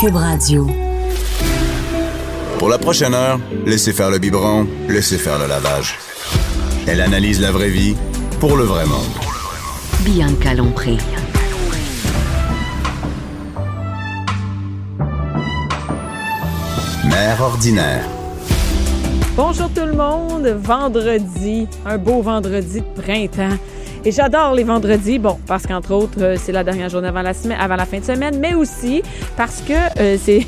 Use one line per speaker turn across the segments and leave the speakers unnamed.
Cube Radio.
Pour la prochaine heure, laissez faire le biberon, laissez faire le lavage. Elle analyse la vraie vie pour le vrai monde.
Bianca Lompré.
Mère ordinaire.
Bonjour tout le monde, vendredi, un beau vendredi de printemps. Et j'adore les vendredis, bon, parce qu'entre autres, euh, c'est la dernière journée avant la, semaine, avant la fin de semaine, mais aussi parce que euh, c'est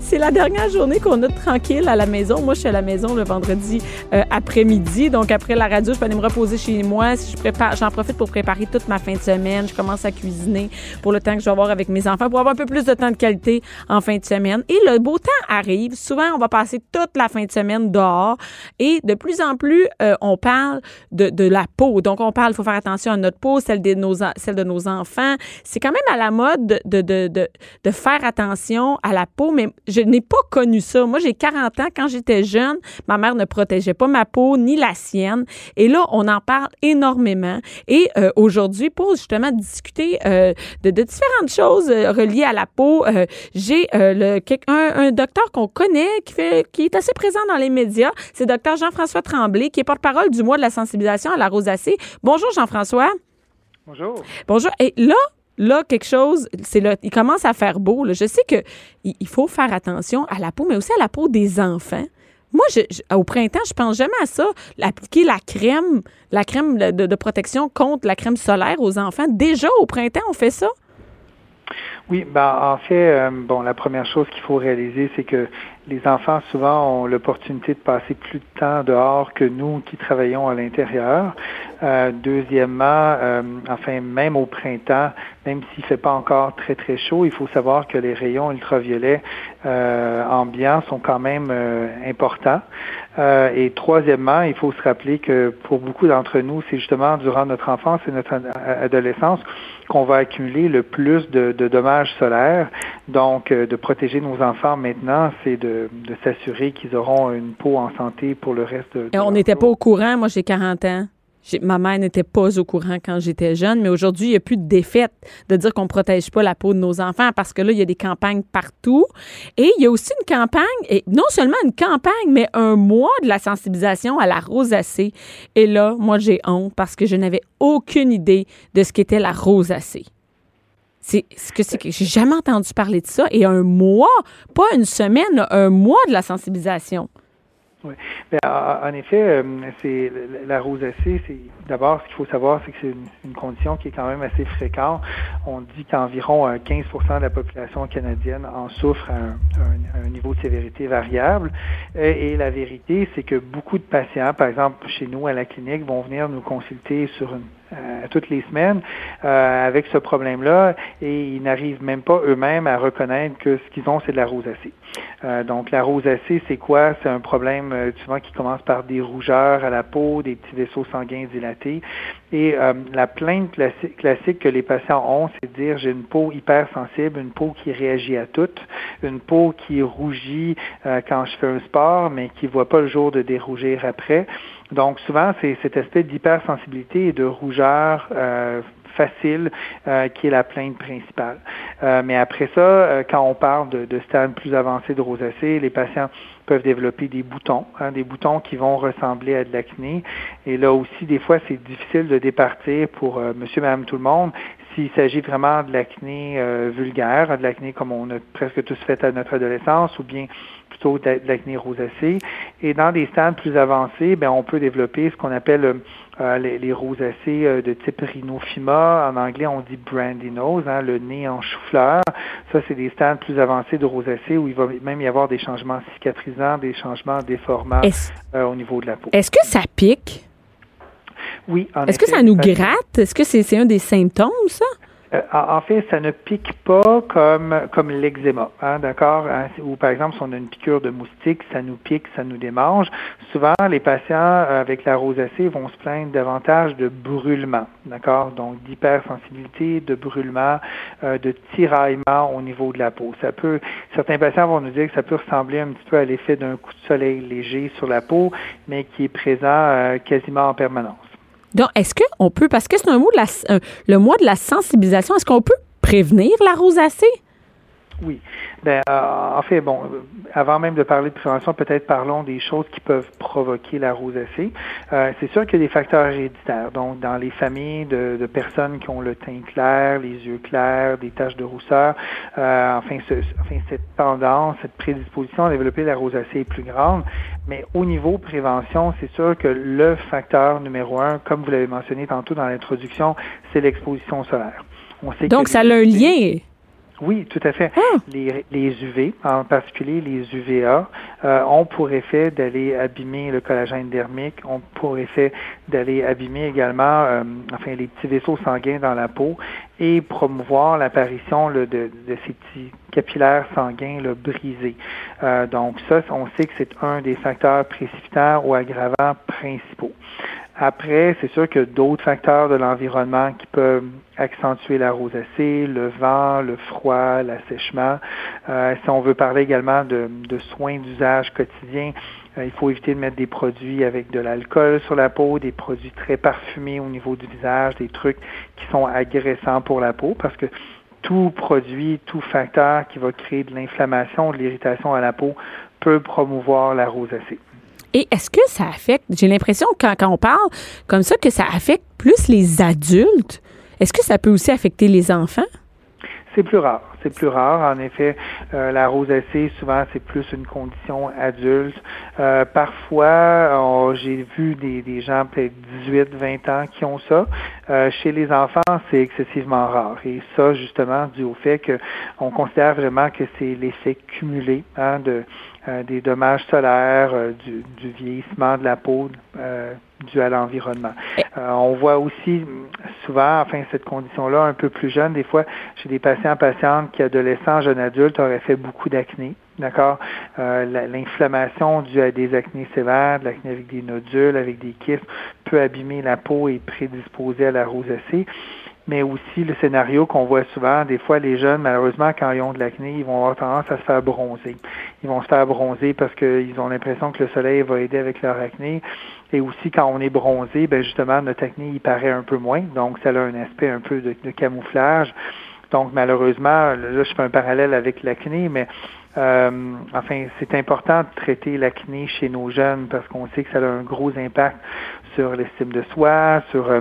c'est la dernière journée qu'on a tranquille à la maison. Moi, je suis à la maison le vendredi euh, après-midi. Donc, après la radio, je peux aller me reposer chez moi. Je j'en profite pour préparer toute ma fin de semaine. Je commence à cuisiner pour le temps que je vais avoir avec mes enfants pour avoir un peu plus de temps de qualité en fin de semaine. Et le beau temps arrive. Souvent, on va passer toute la fin de semaine dehors. Et de plus en plus, euh, on parle de, de, la peau. Donc, on parle, il faut faire attention à notre peau, celle de nos, celle de nos enfants. C'est quand même à la mode de, de, de, de faire attention à la peau, mais je n'ai pas connu ça. Moi, j'ai 40 ans. Quand j'étais jeune, ma mère ne protégeait pas ma peau ni la sienne. Et là, on en parle énormément. Et euh, aujourd'hui, pour justement discuter euh, de, de, différentes choses euh, reliées à la peau, j'ai un, un docteur qu'on connaît qui, fait, qui est assez présent dans les médias. C'est docteur Jean-François Tremblay, qui est porte-parole du mois de la sensibilisation à la rosacée. Bonjour, Jean-François.
Bonjour.
Bonjour. Et là, là, quelque chose, c'est là, il commence à faire beau. Je sais que il faut faire attention à la peau, mais aussi à la peau des enfants. Moi, je, au printemps, je pense jamais à ça. Appliquer la crème, la crème de, protection contre la crème solaire aux enfants. Déjà au printemps, on fait ça.
Oui, ben en fait, euh, bon, la première chose qu'il faut réaliser, c'est que les enfants souvent ont l'opportunité de passer plus de temps dehors que nous qui travaillons à l'intérieur. Euh, deuxièmement, euh, enfin même au printemps, même s'il fait pas encore très très chaud, il faut savoir que les rayons ultraviolets euh, ambiants sont quand même euh, importants. Et troisièmement, il faut se rappeler que pour beaucoup d'entre nous, c'est justement durant notre enfance et notre adolescence qu'on va accumuler le plus de, de dommages solaires. Donc, euh, de protéger nos enfants maintenant, c'est de, de s'assurer qu'ils auront une peau en santé pour le reste de,
et on n'était pas au courant. Moi, j'ai 40 ans. Ma mère n'était pas au courant quand j'étais jeune, mais aujourd'hui, il n'y a plus de défaite de dire qu'on ne protège pas la peau de nos enfants parce que là, il y a des campagnes partout. Et il y a aussi une campagne, et non seulement une campagne, mais un mois de la sensibilisation à la rosacée. Et là, moi, j'ai honte parce que je n'avais aucune idée de ce qu'était la rosacée. C'est ce que c'est que j'ai jamais entendu parler de ça. Et un mois, pas une semaine, un mois de la sensibilisation.
Oui. Ben, en effet, euh, c'est la rosacée, c'est d'abord ce qu'il faut savoir, c'est que c'est une, condition qui est quand même assez fréquente. On dit qu'environ 15% de la population canadienne en souffre à un niveau de sévérité variable. Et, et la vérité, c'est que beaucoup de patients, par exemple chez nous à la clinique, vont venir nous consulter sur une euh, toutes les semaines euh, avec ce problème-là et ils n'arrivent même pas eux-mêmes à reconnaître que ce qu'ils ont, c'est de la rosacée. Euh, donc la rosacée, c'est quoi? C'est un problème souvent qui commence par des rougeurs à la peau, des petits vaisseaux sanguins dilatés. Et la plainte classique, que les patients ont, c'est de dire j'ai une peau hypersensible, une peau qui réagit à tout, une peau qui rougit quand je fais un sport, mais qui voit pas le jour de dérougir après. Donc souvent, c'est cet aspect d'hypersensibilité et de rougeur euh, facile euh, qui est la plainte principale. Euh, mais après ça, euh, quand on parle de, de stades plus avancés de rosacée, les patients peuvent développer des boutons, hein, des boutons qui vont ressembler à de l'acné. Et là aussi, des fois, c'est difficile de départir pour monsieur, madame, tout le monde s'il s'agit vraiment de l'acné euh, vulgaire, de l'acné comme on a presque tous fait à notre adolescence, ou bien plutôt de l'acné rosacée. Et dans des stades plus avancés, ben, on peut développer ce qu'on appelle euh, les, les, rosacées euh, de type rhinophyma. En anglais, on dit brandy nose, hein, le nez en chou-fleur. Ça, c'est des stades plus avancés de rosacée où il va même y avoir des changements cicatrisants, des changements déformants euh, au niveau de la peau.
Est-ce que ça pique?
Oui, en
Est-ce que ça nous gratte? Est-ce que c'est un des symptômes, ça?
Euh, en fait, ça ne pique pas comme comme l'eczéma, hein, d'accord? Hein, ou par exemple, si on a une piqûre de moustique, ça nous pique, ça nous démange. Souvent, les patients euh, avec la rosacée vont se plaindre davantage de brûlement, d'accord? Donc d'hypersensibilité, de brûlement, euh, de tiraillement au niveau de la peau. Ça peut, certains patients vont nous dire que ça peut ressembler un petit peu à l'effet d'un coup de soleil léger sur la peau, mais qui est présent euh, quasiment en permanence.
Donc, est-ce qu'on peut, parce que c'est un mot de la, le mois de la sensibilisation, est-ce qu'on peut prévenir la rosacée?
Oui. Ben, euh, en fait, bon, avant même de parler de prévention, peut-être parlons des choses qui peuvent provoquer la rosacée. Euh, c'est sûr qu'il y a des facteurs héréditaires. Donc, dans les familles de, de, personnes qui ont le teint clair, les yeux clairs, des taches de rousseur, euh, enfin, ce, enfin, cette tendance, cette prédisposition à développer la rosacée est plus grande. Mais au niveau prévention, c'est sûr que le facteur numéro un, comme vous l'avez mentionné tantôt dans l'introduction, c'est l'exposition solaire.
On sait Donc, ça a un lien.
Oui, tout à fait. Ah. Les, les, UV, en particulier les UVA, euh, ont pour effet d'aller abîmer le collagène dermique, ont pour effet d'aller abîmer également euh, enfin les petits vaisseaux sanguins dans la peau et promouvoir l'apparition de, de, ces petits capillaires sanguins là, brisés. Euh, donc ça, on sait que c'est un des facteurs précipitants ou aggravants principaux. Après, c'est sûr que d'autres facteurs de l'environnement qui peuvent accentuer la rosacée, le vent, le froid, l'assèchement. Euh, si on veut parler également de, soins d'usage quotidien, euh, il faut éviter de mettre des produits avec de l'alcool sur la peau, des produits très parfumés au niveau du visage, des trucs qui sont agressants pour la peau parce que tout produit, tout facteur qui va créer de l'inflammation, de l'irritation à la peau peut promouvoir la rosacée.
Et est-ce que ça affecte, j'ai l'impression quand, quand on parle comme ça, que ça affecte plus les adultes. Est-ce que ça peut aussi affecter les enfants?
C'est plus rare. C'est plus rare. En effet, euh, la rosacée, souvent, c'est plus une condition adulte. Euh, parfois, j'ai vu des, des gens peut-être 18, 20 ans qui ont ça. Euh, chez les enfants, c'est excessivement rare. Et ça, justement, dû au fait qu'on considère vraiment que c'est l'effet cumulé hein, de euh, des dommages solaires, euh, du, du, vieillissement de la peau euh, dû à l'environnement. on voit aussi souvent, enfin, cette condition-là, un peu plus jeune, des fois, chez des patients, patientes qui, adolescents, jeunes adultes, auraient fait beaucoup d'acné. D'accord? L'inflammation due à des acnés sévères, de l'acné avec des nodules, avec des kystes, peut abîmer la peau et prédisposer à la rosacée mais aussi le scénario qu'on voit souvent, des fois les jeunes, malheureusement, quand ils ont de l'acné, ils vont avoir tendance à se faire bronzer. Ils vont se faire bronzer parce qu'ils ont l'impression que le soleil va aider avec leur acné. Et aussi, quand on est bronzé, ben justement, notre acné, il paraît un peu moins. Donc, ça a un aspect un peu de, camouflage. Donc, malheureusement, là, je fais un parallèle avec l'acné, mais euh, enfin, c'est important de traiter l'acné chez nos jeunes parce qu'on sait que ça a un gros impact sur l'estime de soi, sur... Euh,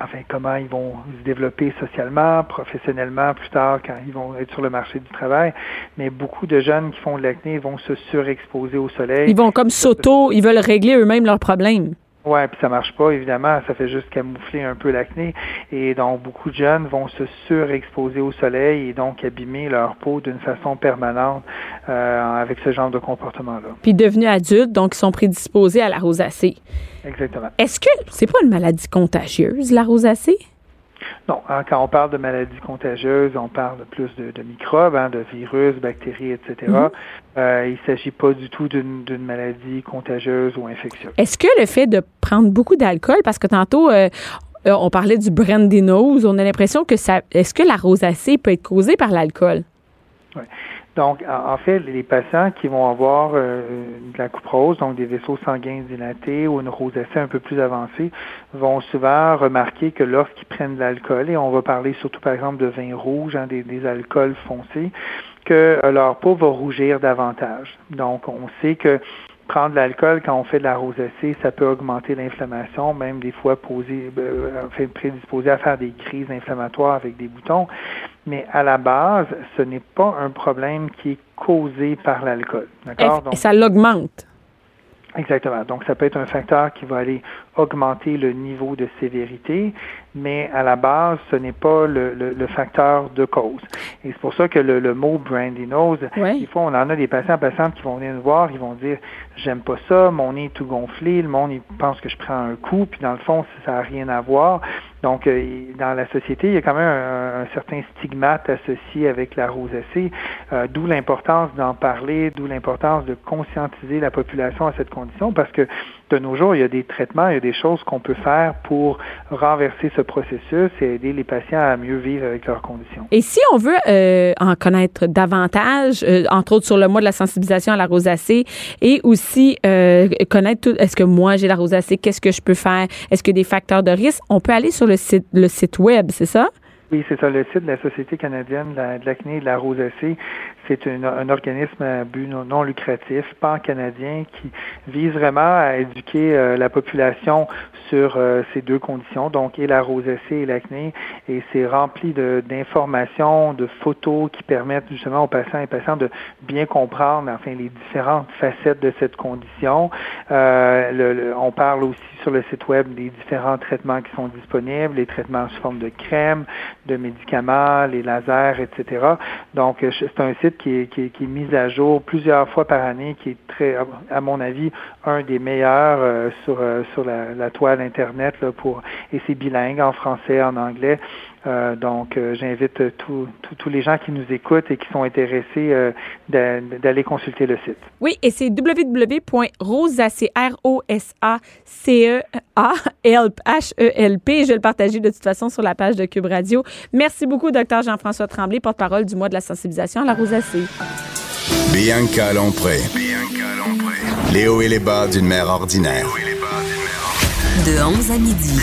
enfin comment ils vont se développer socialement, professionnellement plus tard quand ils vont être sur le marché du travail. Mais beaucoup de jeunes qui font de l'acné vont se surexposer au soleil.
Ils vont comme s'auto, ils veulent régler eux-mêmes leurs problèmes.
Ouais, puis ça marche pas, évidemment, ça fait juste camoufler un peu l'acné. Et donc, beaucoup de jeunes vont se surexposer au soleil et donc abîmer leur peau d'une façon permanente euh, avec ce genre de comportement-là.
Puis devenus adultes, donc ils sont prédisposés à la rosacée.
Exactement.
Est-ce que c'est pas une maladie contagieuse, la rosacée?
Non, hein, quand on parle de maladies contagieuses, on parle plus de, microbes, hein, de virus, bactéries, etc. Mhm. Euh, il ne s'agit pas du tout d'une maladie contagieuse ou infectieuse.
Est-ce que le fait de prendre beaucoup d'alcool, parce que tantôt, euh, euh, on parlait du brandy nose, on a l'impression que ça. Est-ce que la rosacée peut être causée par l'alcool?
Oui. Donc, en fait, les patients qui vont avoir euh, de la coupe rose, donc des vaisseaux sanguins dilatés ou une rosacée un peu plus avancée, vont souvent remarquer que lorsqu'ils prennent de l'alcool, et on va parler surtout par exemple de vin rouge, hein, des, des, alcools foncés, que euh, leur peau va rougir davantage. Donc, on sait que prendre de l'alcool quand on fait de la rosacée, ça peut augmenter l'inflammation, même des fois poser, euh, prédisposer à faire des crises inflammatoires avec des boutons. Mais à la base, ce n'est pas un problème qui est causé par l'alcool.
D'accord? Et ça l'augmente?
Exactement. Donc, ça peut être un facteur qui va aller augmenter le niveau de sévérité, mais à la base, ce n'est pas le, le, facteur de cause. Et c'est pour ça que le, le mot brandy nose, des fois, on en a des patients, patientes qui vont venir nous voir, ils vont dire, j'aime pas ça, mon nez est tout gonflé, le monde il pense que je prends un coup, puis dans le fond, ça n'a rien à voir. Donc, euh, dans la société, il y a quand même un, certain stigmate associé avec la rosacée, euh, d'où l'importance d'en parler, d'où l'importance de conscientiser la population à cette condition, parce que de nos jours, il y a des traitements, il y a des choses qu'on peut faire pour renverser ce processus et aider les patients à mieux vivre avec leurs conditions.
Et si on veut euh, en connaître davantage, euh, entre autres sur le mois de la sensibilisation à la rosacée, et aussi euh, connaître tout, est-ce que moi j'ai la rosacée, qu'est-ce que je peux faire, est-ce que des facteurs de risque, on peut aller sur le site, le site web, c'est ça?
Oui, c'est ça. Le site de la Société canadienne de la- de l'acné et de la rosacée, c'est un organisme à but non, lucratif, pan-canadien, qui vise vraiment à éduquer euh, la population sur euh, ces deux conditions, donc et la rosacée et l'acné. Et c'est rempli d'informations, de, photos qui permettent justement aux patients et patientes de bien comprendre, enfin, les différentes facettes de cette condition. Euh, le- le- on parle aussi sur le site web des différents traitements qui sont disponibles, les traitements sous forme de crème, de médicaments, les lasers, etc. Donc, euh, c'est un site qui est, qui, est, qui est mis à jour plusieurs fois par année, qui est très, à- mon avis, un des meilleurs euh, sur, euh, sur la, toile Internet pour et c'est bilingue en français, en anglais. Euh, donc, euh, j'invite tous les gens qui nous écoutent et qui sont intéressés euh, d'a- d'aller consulter le site.
Oui, et c'est www.rosacea, R-O-S-A-C-E-A-H-E-L-P. E Je vais le partager de toute façon sur la page de Cube Radio. Merci beaucoup, docteur Jean-François Tremblay, porte-parole du mois de la sensibilisation à la rosacée.
Bianca Lompré. Les hauts et les bas d'une mère ordinaire.
De 11 à midi.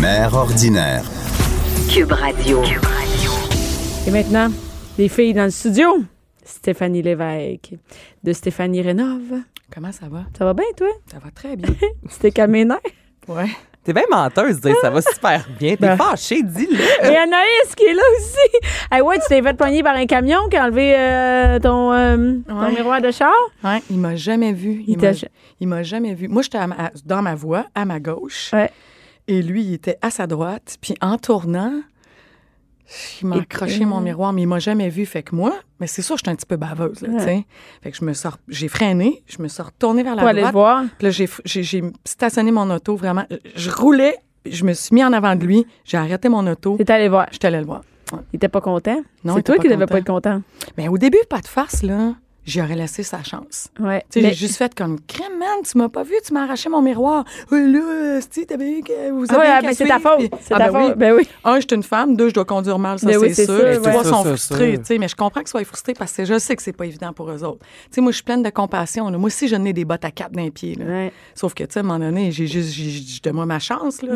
Mère ordinaire.
Cube Radio.
Et maintenant, les filles dans le studio. Stéphanie Lévesque de Stéphanie Rénove.
Comment ça va?
Ça va bien, toi?
Ça va très bien.
Tu t'es calmé les nerfs?
ouais. T'es bien menteuse, dire ça va super bien. T'es
Ben.
fâchée, dis-le.
Et Anaïs qui est là aussi. Hey, ouais, tu t'es fait poigner par un camion qui a enlevé euh, ton, euh, ton
Ouais.
miroir de char?
Ouais, il m'a jamais vu.
Il
m'a jamais vu. Moi, j'étais dans ma voie, à ma gauche.
Ouais.
Et lui, il était à sa droite. Puis en tournant, il m'a accroché mon miroir, mais il m'a jamais vu. Fait que moi, mais c'est sûr, j'étais un petit peu baveuse, là,
Ouais.
Fait que je me sors, j'ai freiné, je me suis retournée vers la
Pour aller le
droite.
voir.
Puis là, j'ai, j'ai, j'ai stationné mon auto, vraiment. Je roulais, je me suis mis en avant de lui, j'ai arrêté mon auto,
T'es allé voir.
j'étais allée le voir.
Il était pas content?
Non,
C'est toi qui devais pas être content.
Mais au début, pas de farce, là. J'y aurais laissé sa chance.
Ouais. Mais-
j'ai juste fait comme crème, man, tu m'as pas vu, tu m'as arraché mon miroir. Oui, là, tu t'avais que vous avez
ouais, ah, ben, c'est ta faute.
puis-
C'est
Ah,
ta
ben
faute.
oui.
Ben oui.
Un, je suis une femme. Deux, je dois conduire mal, ça,
Ben oui,
c'est
c'est
sûr.
sûr,
Les
ouais.
trois
C'est
sont
sûr,
frustrés, mais je comprends qu'ils soient frustrés parce que je sais que c'est pas évident pour eux autres. Tu sais, moi, je suis pleine de compassion. là. Moi aussi, je n'ai des bottes à quatre d'un pied. là.
Ouais.
Sauf que, tu sais, à un moment donné, j'ai juste, j'ai- j'ai- donne-moi ma chance, là.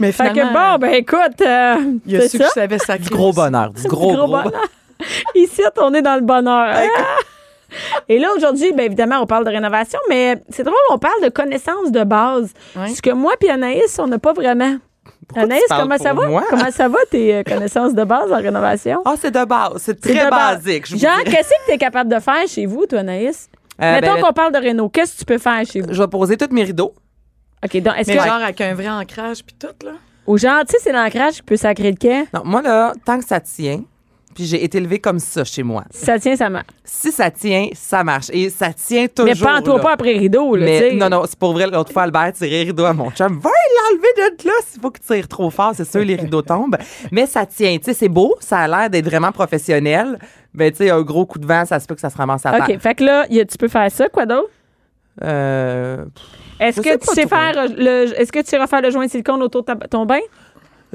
Mais
Fait
finalement,
que bon, ben écoute, euh,
il a
c'est
su
ça.
que je savais sacrer.
Du gros bonheur. Du gros,
Du gros
gros,
bonheur. Ici, on est dans le bonheur. Et là, aujourd'hui, bien évidemment, on parle de rénovation, mais c'est drôle, on parle de connaissances de base.
Ouais.
Ce que moi puis Anaïs, on n'a pas vraiment.
Pourquoi
Anaïs, comment ça va?
moi?
Comment ça va, tes euh, connaissances de base en rénovation?
Ah, c'est de base. C'est très
base.
basique. je vous
Genre,
dirais.
qu'est-ce que tu es capable de faire chez vous, toi, Anaïs?
Euh,
Mettons
ben,
qu'on parle de réno. Qu'est-ce que tu peux faire chez vous?
Je vais poser tous mes rideaux.
OK, donc, est-ce que.
genre avec un vrai ancrage puis tout, là?
Ou genre, tu sais, c'est l'ancrage qui peut sacrer le quai?
Non, moi, là, tant que ça tient, puis j'ai été élevée comme ça chez moi.
Si ça tient, ça marche.
Si ça tient, ça marche. Et ça tient toujours.
Mais pas en toi
là.
pas après rideau, là,
Mais non, non, c'est pour vrai. L'autre fois, Albert tirait les rideaux à mon chum. Va l'enlever de là. S'il faut que tu tires trop fort, c'est sûr, les rideaux tombent. Mais ça tient. Tu sais, c'est beau. Ça a l'air d'être vraiment professionnel. Mais tu sais, un gros coup de vent, ça se peut que ça se ramasse à
OK,
terre.
fait que là, y a- tu peux faire ça, quoi d'autre?
Euh,
Est-ce que tu sais
trop.
faire le est-ce que tu le joint de silicone autour de ta- ton bain?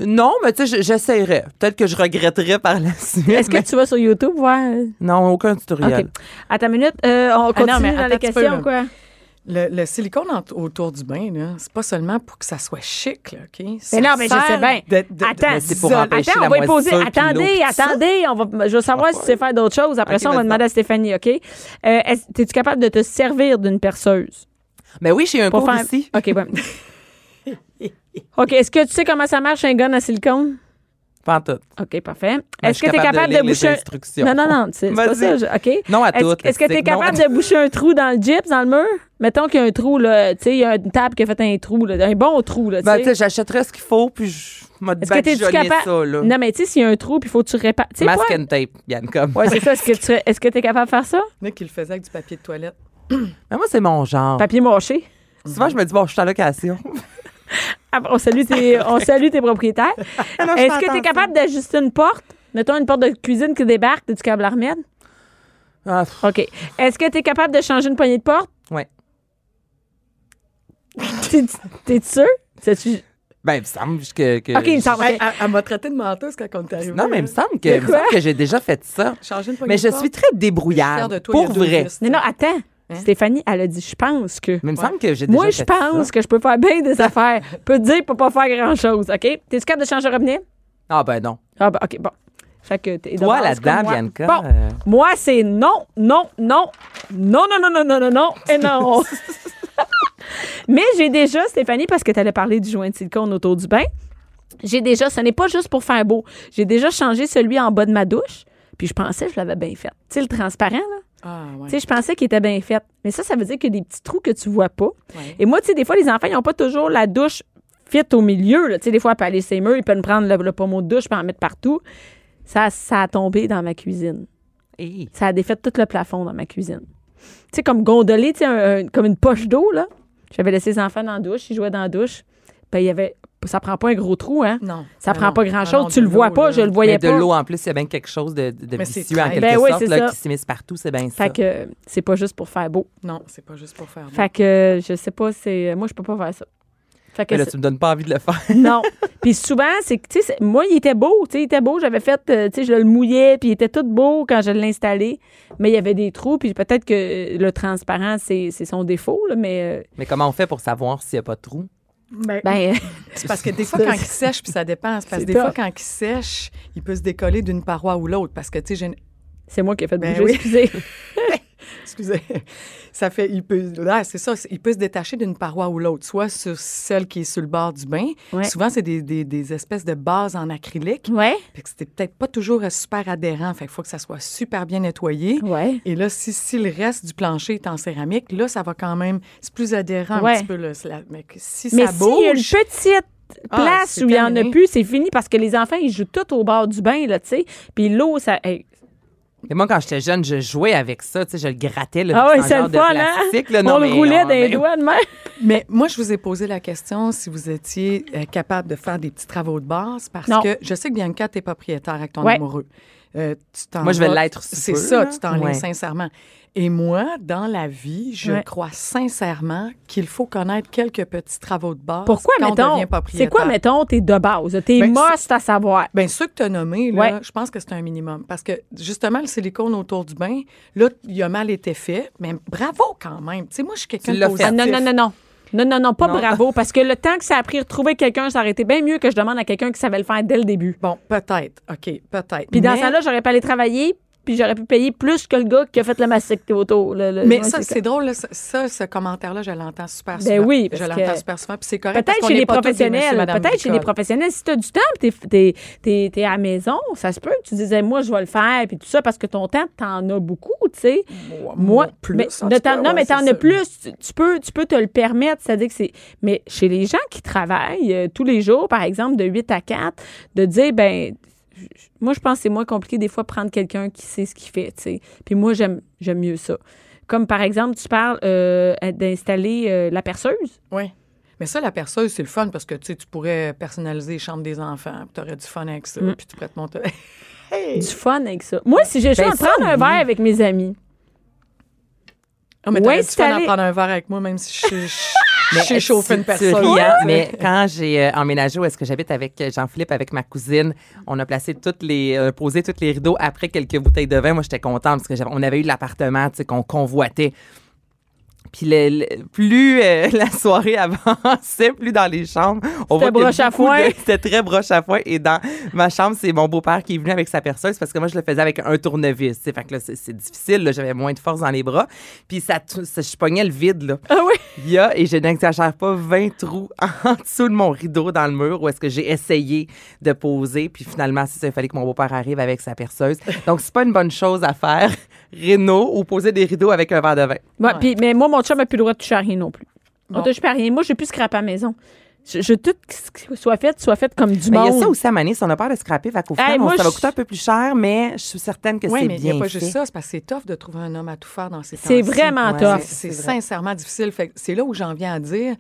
Non, mais tu sais, je- j'essaierais. Peut-être que je regretterais par la suite.
Est-ce que tu vas sur YouTube voir?
Non, aucun tutoriel.
OK. À ta minute, euh, on continue
non, mais
dans les
peu,
questions, quoi.
Le, le silicone en- autour du bain, là, c'est pas seulement pour que ça soit chic, là, OK?
Mais non, mais je sais bien. Attends,
mais c'est pour empêcher
Attends,
la
on va y poser. Attendez,
ça.
attendez. On va, je veux savoir si tu sais faire d'autres choses. Après ça, on va demander à Stéphanie, OK? Euh, Es-tu capable de te servir d'une perceuse?
Mais oui, j'ai un cours
faire-
ici.
OK, bon. OK, est-ce que tu sais comment ça marche un gun à silicone?
Pas en tout.
OK, parfait. Est-ce que tu es capable de, boucher un... Non, non, non, c'est c'est pas ça.
Vas-y.
je- OK.
Non à
Est-ce
toutes.
est-ce que tu es
non.
capable de boucher un trou dans le gyps, dans le mur? Mettons qu'il y a un trou, là. Tu sais, il y a une table qui a fait un trou, là, un bon trou, là.
Ben, tu sais, j'achèterais ce qu'il faut, puis je m'a
Est-ce que tu es
badigeonné
capable.
ça, là.
Non, mais tu sais, s'il y a un trou, puis il faut que tu répares.
Mask
quoi?
and tape, Yann, comme.
Ouais, c'est ça. Est-ce que tu est-ce que es capable de faire ça?
Nick, qui le faisait avec du papier de toilette.
Mais moi, c'est mon genre.
Papier mâché.
Souvent, je me dis, bon, je suis en location.
Ah, on salue tes, on salue tes propriétaires. Est-ce que tu es capable d'ajuster une porte? Mettons une porte de cuisine qui débarque, tu câble à remettre?
Ah,
OK. Est-ce que tu es capable de changer une poignée de porte?
Ouais.
T'es- sûr? C'est-tu-
ben, il me semble que. que
OK, il me semble.
Elle,
OK.
elle- elle m'a traité de menteuse quand on est arrivé.
Non, mais il me semble que, que j'ai déjà fait ça.
Changer une poignée
Mais
de
je
porte?
suis très
Je
débrouillarde.
suis fière de toi, il y a
pour vrai.
Non, non, attends.
Hein?
Stéphanie, elle a dit, je pense que.
Mais il me semble que j'ai déjà
Moi, je pense
ça.
que je peux faire bien des affaires. Je peux te dire pour pas faire grand-chose, OK? T'es-tu capable de changer le robinet?
Ah, ben non.
Ah, ben, OK, bon. Fait que t'es de
Toi, là-dedans. Bianca.
Bon,
euh,
moi, c'est non, non, non, non, non, non, non, non, non, non, et non. Mais j'ai déjà, Stéphanie, parce que tu allais parler du joint de silicone autour du bain, j'ai déjà, ce n'est pas juste pour faire beau, j'ai déjà changé celui en bas de ma douche, puis je pensais que je l'avais bien fait. Tu sais, le transparent, là,
Ah, ouais.
tu sais, je pensais qu'il était bien fait. Mais ça, ça veut dire qu'il y a des petits trous que tu vois pas.
Ouais.
Et moi, tu sais, des fois, les enfants, ils n'ont pas toujours la douche fit au milieu. là. Tu sais, des fois, elle peut aller ses murs, ils peuvent me prendre le, le pommeau de douche et en mettre partout. Ça, ça a tombé dans ma cuisine.
hey.
Ça a défait tout le plafond dans ma cuisine. Tu sais, comme gondolé, tu sais, un- un- comme une poche d'eau, là. J'avais laissé les enfants dans la douche, ils jouaient dans la douche. Ben, il y avait. Ça prend pas un gros trou, hein?
Non.
Ça prend
non.
pas grand-chose.
non,
tu
de
le vois pas,
là.
je le voyais
Mais de
pas.
l'eau, en plus, il y a bien quelque chose de, de
c'est
vicieux, en quelque
Ben oui,
sorte,
c'est
là, qui s'immisce partout, c'est bien ça.
Fait que c'est pas juste pour faire beau.
Non, c'est pas juste pour faire beau.
Fait que je sais pas, c'est. Moi, je peux pas faire ça. Fait que
Mais là,
c'est-
tu me donnes pas envie de le faire.
Non. Puis souvent, c'est que, tu sais, c'est- moi, il était beau. Tu sais, il était beau. J'avais fait, euh, tu sais, je le mouillais, puis il était tout beau quand je l'ai installé. Mais il y avait des trous, puis peut-être que le transparent, c'est c'est son défaut, là, mais. euh,
Mais comment on fait pour savoir s'il n'y a pas de trou?
Ben,
ben,
c'est parce que des fois, quand il sèche, puis ça dépend. Parce que des fois, quand il sèche, il peut se décoller d'une paroi ou l'autre. Parce que, tu sais, j'ai une-
c'est moi qui ai fait
Ben
bouger,
oui.
excusez.
Excusez. Ça fait, il peut, là, c'est ça, il peut se détacher d'une paroi ou l'autre, soit sur celle qui est sur le bord du bain.
Ouais.
Souvent, c'est des, des- des espèces de bases en acrylique.
Ouais.
Fait que c'était peut-être pas toujours super adhérent. Fait qu'il faut que ça soit super bien nettoyé.
Ouais.
Et là, si, si le reste du plancher est en céramique, là, ça va quand même, c'est plus adhérent
Ouais.
un petit peu. Là, la- mais si
Mais
ça
s'il y a une petite
Ah,
place où il n'y en a plus, c'est fini parce que les enfants, ils jouent tout au bord du bain, là, tu sais. Puis l'eau, ça. hey,
Mais moi, quand j'étais jeune, je jouais avec ça, tu sais, je le grattais, là,
Ah oui, c'est le
de
fun, hein?
plastique, là. Non,
on le
mais
roulait
on- ben,
doigts de même.
Mais moi, je vous ai posé la question si vous étiez euh, capable de faire des petits travaux de base parce
Non.
que je sais que Bianca, tu es propriétaire avec ton
Ouais.
amoureux. Euh, tu t'en
Moi, je vais l'être sous
C'est ça, tu t'en
Ouais.
sincèrement. Et moi, dans la vie, je
Ouais.
crois sincèrement qu'il faut connaître quelques petits travaux de base
Pourquoi,
quand on
mettons? C'est quoi, mettons, tes de base? Tes
Ben,
must à savoir.
Bien, ceux que tu as nommés, là,
Ouais.
je pense que c'est un minimum. Parce que, justement, le silicone autour du bain, là, il a mal été fait, mais bravo quand même. Tu sais, moi, je suis quelqu'un de.
Ah,
positif.
non, non, non, non. Non, non, non, pas
Non.
bravo, parce que le temps que ça a pris de retrouver quelqu'un, ça aurait été bien mieux que je demande à quelqu'un qui savait le faire dès le début.
Bon, peut-être. OK, peut-être.
Puis dans
Mais-
ce temps-là, j'aurais pas allé travailler, puis j'aurais pu payer plus que le gars qui a fait la mastectomie autour. le- le-
Mais ça,
c'est
drôle, là, ça, ce commentaire-là, je l'entends super
Ben
souvent.
oui, parce
Je l'entends super souvent, puis c'est correct.
Peut-être chez les professionnels, peut-être chez les professionnels, si tu as du temps, puis t'es, t'es, t'es à la maison, ça se peut que tu disais, moi, je vais le faire, puis tout ça, parce que ton temps, t'en as beaucoup, tu sais. Moi,
plus,
mais,
en
de non, mais t'en as plus, tu, tu peux, tu peux te le permettre, c'est-à-dire que c'est. Mais chez les gens qui travaillent euh, tous les jours, par exemple, de 8 à 4, de dire, ben, moi, je pense que c'est moins compliqué des fois de prendre quelqu'un qui sait ce qu'il fait, tu sais. Puis moi, j'aime, j'aime mieux ça. Comme par exemple, tu parles euh, d'installer euh, la perceuse.
Oui. Mais ça, la perceuse, c'est le fun parce que tu pourrais personnaliser les chambres des enfants, puis tu aurais du fun avec ça,
Mm.
puis tu pourrais te monter. hey!
Du fun avec ça. Moi, si j'ai
Ben
prendre un
oui.
verre avec mes amis,
Ah, mais t'aurais
Ouais,
du fun à
installer-
prendre un verre avec moi, même si je suis-
Mais
j'ai chauffé une personne.
hein, mais quand j'ai euh, emménagé où est-ce que j'habite avec euh, Jean-Philippe, avec ma cousine, on a placé toutes les, euh, posé tous les rideaux après quelques bouteilles de vin. Moi, j'étais contente parce que j'avais- on avait eu l'appartement, qu'on convoitait. Puis le- le- plus euh, la soirée avançait, plus dans les chambres, on voit
broche à foin.
C'était très broche à foin. Et dans ma chambre, c'est mon beau-père qui est venu avec sa perceuse parce que moi, je le faisais avec un tournevis. Fait que là, c'est difficile. J'avais moins de force dans les bras. Puis ça, ça- je pognais le vide. Là.
ah oui,
Il y a, et je n'exagère pas, 20 trous en dessous de mon rideau dans le mur où est-ce que j'ai essayé de poser. Puis finalement, ça, il fallait que mon beau-père arrive avec sa perceuse. Donc, c'est pas une bonne chose à faire, réno, ou poser des rideaux avec un verre de vin.
Ouais, puis- mais moi, mon chum n'a plus le droit de toucher à rien non plus. On
Bon.
touche pas à rien. Moi, je plus scraper à la maison. Je, je tout ce qui soit fait, soit fait comme du
Mais il y
monde.
a ça aussi à Mané, si on a peur de scraper, final, on- ça va coûter un peu plus cher, mais je suis certaine que
Oui,
c'est
mais il n'y
bien
a pas
fait.
juste ça, c'est parce que c'est tough de trouver un homme à tout faire dans ces temps
C'est vraiment
Ouais.
tough.
C'est
C'est vrai.
sincèrement difficile. C'est là où j'en viens à dire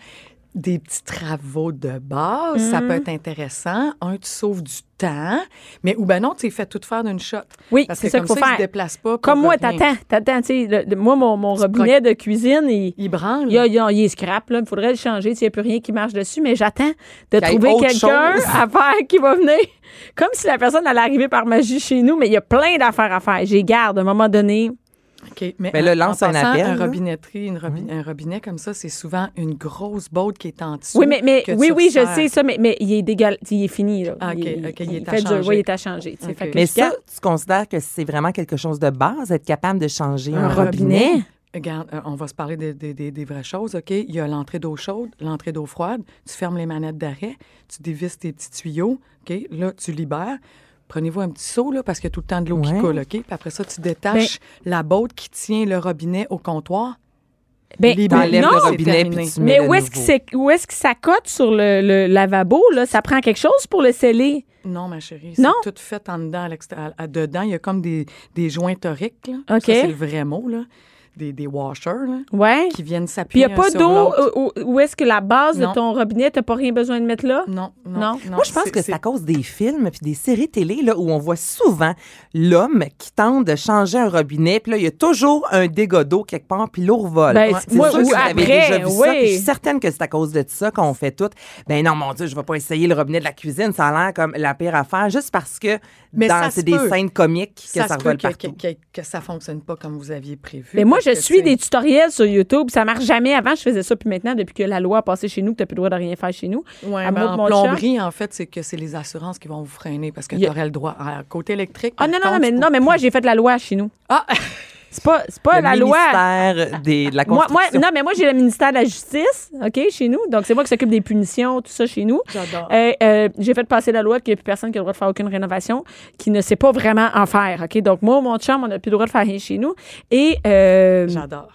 des petits travaux de base, ça peut être intéressant. Un, tu sauves du temps, mais ou ben non, tu fais tout faire d'une shot.
Oui,
Parce
c'est
que
ça
comme
qu'il faut
ça, il
faire.
se déplace pas. pour
Comme moi, t'attends, t'attends, tu sais, moi, mon, robinet de cuisine, il,
Il branle.
il, y a- il il est scrap, là. Il faudrait le changer s'il n'y a plus rien qui marche dessus, mais j'attends de trouver quelqu'un à faire qui va venir. Comme si la personne allait arriver par magie chez nous, mais il y a plein d'affaires à faire. J'ai garde, à un moment donné.
OK. Mais,
là,
en-
lance
en
un appel,
Un robinetterie, une robi- un robinet comme ça, c'est souvent une grosse botte qui est en dessous.
Oui, mais, mais oui, oui, je sais ça, mais, mais il est dégal, il est fini, là.
Ah, OK,
il,
OK, il est à
fait dur.
changer.
Oui, il est à changer. Fait
Mais ça, tu considères que c'est vraiment quelque chose de base, être capable de changer un,
un
robinet?
robinet?
Regarde, euh, on va se parler des, des- des- des vraies choses, OK? Il y a l'entrée d'eau chaude, l'entrée d'eau froide. Tu fermes les manettes d'arrêt, tu dévisses tes petits tuyaux, OK? Là, tu libères. Prenez-vous un petit seau, là, parce qu'il y a tout le temps de l'eau qui
Ouais.
coule, OK? Puis après ça, tu détaches la botte qui tient le robinet au comptoir.
Ben,
T'enlèves
non,
le robinet puis tu mets
mais où est-ce que où est-ce que ça cote sur le, le lavabo, là? Ça prend quelque chose pour le sceller?
Non, ma chérie, c'est tout fait en dedans, à Dedans, il y a comme des, des joints toriques, là. Ça, c'est le vrai mot, là. Des, des washers, là,
Ouais.
qui viennent
Puis il
s'appuyer
n'y a pas d'eau
l'autre.
où, est-ce que la base
Non.
de ton robinet, t'as pas rien besoin de mettre là?
Non, non,
Non?
non.
Moi, je pense que c'est à cause des films puis des séries télé là, où on voit souvent l'homme qui tente de changer un robinet, puis là, il y a toujours un dégât d'eau quelque part, puis l'eau revole.
Ben,
C'est
moi,
sûr
ou
que vous avez
après,
déjà vu ça,
oui.
puis je suis certaine que c'est à cause de ça qu'on fait tout. Ben non, mon Dieu, je vais pas essayer le robinet de la cuisine, ça a l'air comme la pire affaire, juste parce que
Mais
dans-
ça
c'est des
peut.
scènes comiques que ça,
ça,
revole
que,
partout.
que, que, que ça fonctionne pas comme vous aviez prévu.
Mais moi, je suis des tutoriels sur YouTube. Ça marche jamais. Avant, je faisais ça. Puis maintenant, depuis que la loi a passé chez nous, que tu n'as plus le droit de rien faire chez nous.
Ouais,
à
ben, en plomberie, en fait, c'est que c'est les assurances qui vont vous freiner parce que tu aurais le droit. À côté électrique.
Ah non, non, non, mais, non, mais moi, j'ai fait la loi chez nous.
Ah!
C'est pas, c'est pas
Le
la loi.
ministère des- de la
Moi, moi,
construction.
non, mais moi, j'ai le ministère de la Justice, OK, chez nous. Donc, c'est moi qui s'occupe des punitions, tout ça chez nous.
J'adore.
Euh, euh, j'ai fait passer la loi qu'il n'y a plus personne qui a le droit de faire aucune rénovation, qui ne sait pas vraiment en faire, OK? Donc, moi, mon chum, on n'a plus le droit de faire rien chez nous. Et, euh,
J'adore.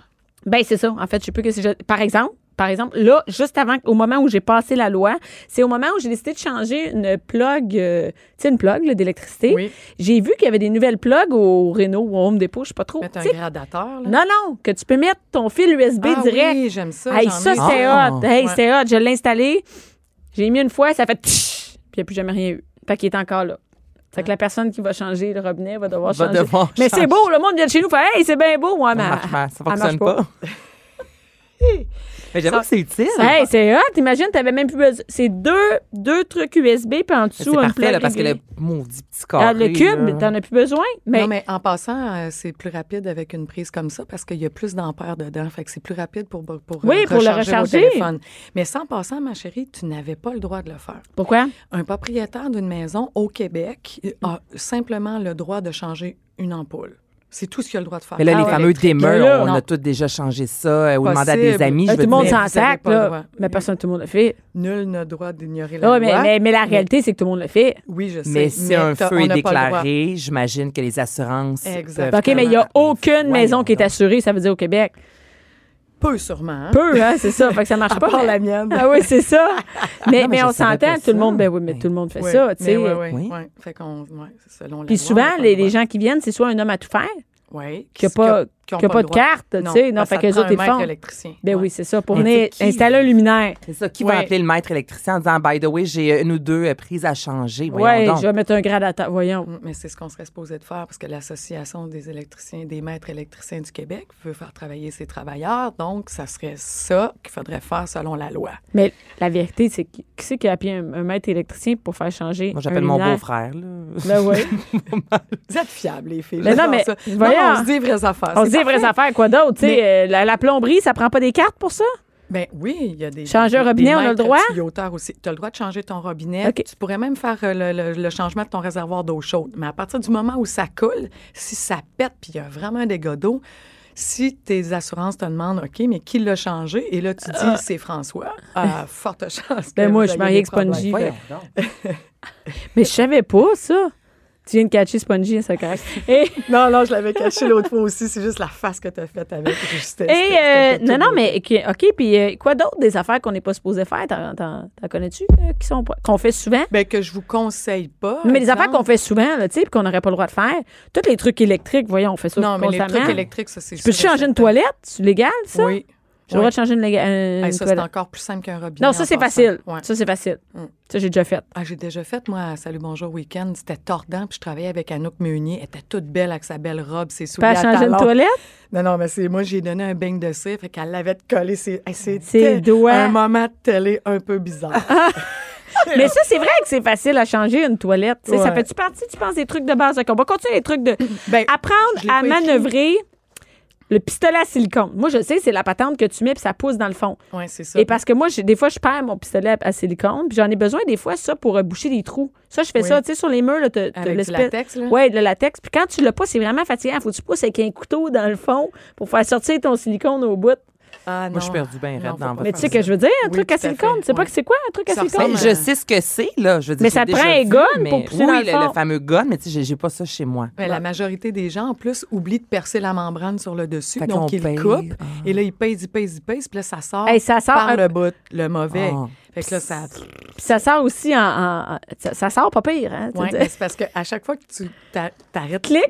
ben, c'est ça. En fait, je sais plus que c'est. Par exemple, par exemple, là, juste avant, au moment où j'ai passé la loi, c'est au moment où j'ai décidé de changer une plug, euh, tu sais, une plug d'électricité.
Oui.
J'ai vu qu'il y avait des nouvelles plugs au Renault ou au Home Depot, je sais pas trop.
Mettre un gradateur, là.
non, non, que tu peux mettre ton fil USB
ah,
direct.
Oui, j'aime ça.
Hey, ça, c'était
Ah.
hot. Hey,
Ouais.
c'était hot. Je l'ai installé. J'ai mis une fois, ça fait tch, puis il n'y a plus jamais rien eu. Fait qu'il est encore là. Fait que la personne qui va changer le robinet va devoir
Va
changer.
devoir
mais c'est beau, le monde vient de chez nous, fait Hey, c'est bien beau, ouais, mais.
Ça marche pas, ça
elle marche
fonctionne pas. Mais j'avoue
Ça-
que c'est utile.
Hey, c'est hot. Imagine, t'avais même plus besoin. C'est deux, deux trucs USB, puis en dessous, un
parfait, là, parce que le maudit petit carré.
Ah, le cube,
là.
t'en as plus besoin. Mais,
Non, mais en passant, euh, c'est plus rapide avec une prise comme ça parce qu'il y a plus d'ampères dedans. Fait que c'est plus rapide pour, pour, euh,
Oui, pour le
recharger téléphones. Mais sans passant, ma chérie, tu n'avais pas le droit de le faire.
pourquoi?
Un propriétaire d'une maison au Québec a simplement le droit de changer une ampoule. C'est tout ce qu'il a le droit de faire.
Mais là,
Ah
les
ouais.
fameux
là,
on
non.
a tous déjà changé ça euh, ou demandé à des amis.
Euh,
Je
tout le monde s'en sac, là. Mais personne, tout le monde le fait.
Nul n'a le droit d'ignorer la loi.
mais, mais, mais la réalité, c'est que tout le monde le fait.
Oui, je sais.
Mais si un feu est déclaré, j'imagine que les assurances.
Exact.
peuvent
OK, mais il n'y a aucune maison qui est assurée, ça veut dire au Québec.
Peu sûrement. hein?
Peu, hein, c'est ça. Fait que ça marche
À
pas.
part
mais-
la mienne.
Ah oui, c'est ça. Mais,
Non, mais
mais on s'entend, tout le monde, ben oui, mais
Oui.
tout le monde fait
Ouais,
ça, tu sais.
ouais,
Oui.
ouais. Fait qu'on, ouais, c'est selon la
Puis souvent, les,
le
les gens qui viennent, c'est soit un homme à tout faire,
Ouais,
qui n'a pas,
qui ont
qui a pas
le
de carte, tu sais. Non,
parce
fait
que
les autres, ils font.
maître électricien.
Ben
Ouais.
oui, c'est ça, pour venir installer un luminaire.
C'est ça. Qui va appeler le maître électricien en disant, by the way, j'ai une ou deux euh, prises à changer. Donc.
je vais mettre un gradateur. Voyons.
Mm, Mais c'est ce qu'on serait supposé de faire parce que l'Association des électriciens, des maîtres électriciens du Québec veut faire travailler ses travailleurs. Donc, ça serait ça qu'il faudrait faire selon la loi.
Mais la vérité, c'est qui qui c'est qui a appelé un, un maître électricien pour faire changer
Moi, j'appelle mon beau-frère. là.
Ben oui.
Vous êtes fiables, les filles.
Mais non, mais
ça.
voyons.
Non, on se dit vraies affaires.
On Dit les vraies affaires, quoi d'autre? tu sais,
Mais-
euh, la, la plomberie, ça prend pas des cartes pour ça?
Ben oui, il y a des.
Changer un
des-
robinet,
des
on a le droit?
aussi. Tu as le droit de changer ton robinet. Tu pourrais même faire euh, le, le- le changement de ton réservoir d'eau chaude. Mais à partir du moment où ça coule, si ça pète puis il y a vraiment un dégât d'eau, si tes assurances te demandent, OK, mais qui l'a changé? Et là, tu dis, c'est François. À forte chance.
Ben
que
moi, je suis mariée
des
avec Spongy. Mais je savais pas ça. Tu viens de catcher Spongy, c'est correct. Et,
Non, non, je l'avais caché l'autre fois aussi. C'est juste la face que tu as faite avec.
Et euh, non, non, mais OK, puis euh, quoi d'autre des affaires qu'on n'est pas supposé faire? T'en, connais-tu euh, qui sont pas- qu'on fait souvent?
Ben, que je vous conseille pas.
mais des affaires qu'on fait souvent, tu sais, qu'on n'aurait pas le droit de faire. Tous les trucs électriques, voyons, on fait ça
Non, mais les trucs électriques, ça, c'est
Tu peux changer une toilette? C'est légal, ça?
Oui.
J'ai le droit de changer une,
Hey,
une
ça, c'est encore plus simple qu'un robinet.
Non, ça, c'est facile.
Ouais.
Ça, c'est facile.
Mm.
Ça, j'ai déjà fait.
Ah, j'ai déjà fait, moi, à Salut Bonjour Week-end. C'était tordant, puis je travaillais avec Anouk Meunier. Elle était toute belle avec sa belle robe, ses souliers
Pas
à
changer une
talons.
toilette?
Non, non, mais c'est moi, j'ai donné un beigne de cire, fait qu'elle l'avait collé ses,
Ses doigts.
un moment de télé un peu bizarre.
Mais ça, c'est vrai que c'est facile à changer une toilette. Ça fait-tu partie, tu penses, des trucs de base? On va continuer les trucs de.
Ben,
Apprendre à
écrit.
Le pistolet à silicone. Moi, je sais, c'est la patente que tu mets puis ça pousse dans le fond.
Oui, c'est ça.
Et parce que moi, des fois, je perds mon pistolet à, silicone, puis j'en ai besoin des fois, ça, pour boucher des trous. Ça, je fais
Oui.
ça, tu sais, sur les murs, là, t'as-
Avec du latex, là?
Ouais, le latex. Puis quand tu l'as pas, c'est vraiment fatigant. Faut que tu pousses avec un couteau dans le fond pour faire sortir ton silicone au bout.
Ah,
Moi, je suis
non.
perdue bien raide dans votre
Mais tu sais que je veux dire, un
Oui,
truc à silicone. Tu sais pas que c'est quoi, un truc à silicone?
je sais ce que c'est, là. Je veux dire,
Mais ça prend un gun
mais-
pour pousser
oui,
dans le
le,
fond.
le fameux gun, mais tu sais, j'ai- pas ça chez moi.
La majorité des gens, en plus, oublient de percer la membrane sur le dessus.
Fait
donc, ils le coupent.
Ah.
Et là, ils pèsent, ils pèsent, ils pèsent. Puis là, ça sort,
Hey, ça sort
par
un-
le bout, le mauvais.
Ah.
Fait que là, ça...
Puis ça sort aussi en. ça, ça sort pas pire, hein?
mais c'est parce qu'à chaque fois que tu t'a- t'arrêtes
Clic.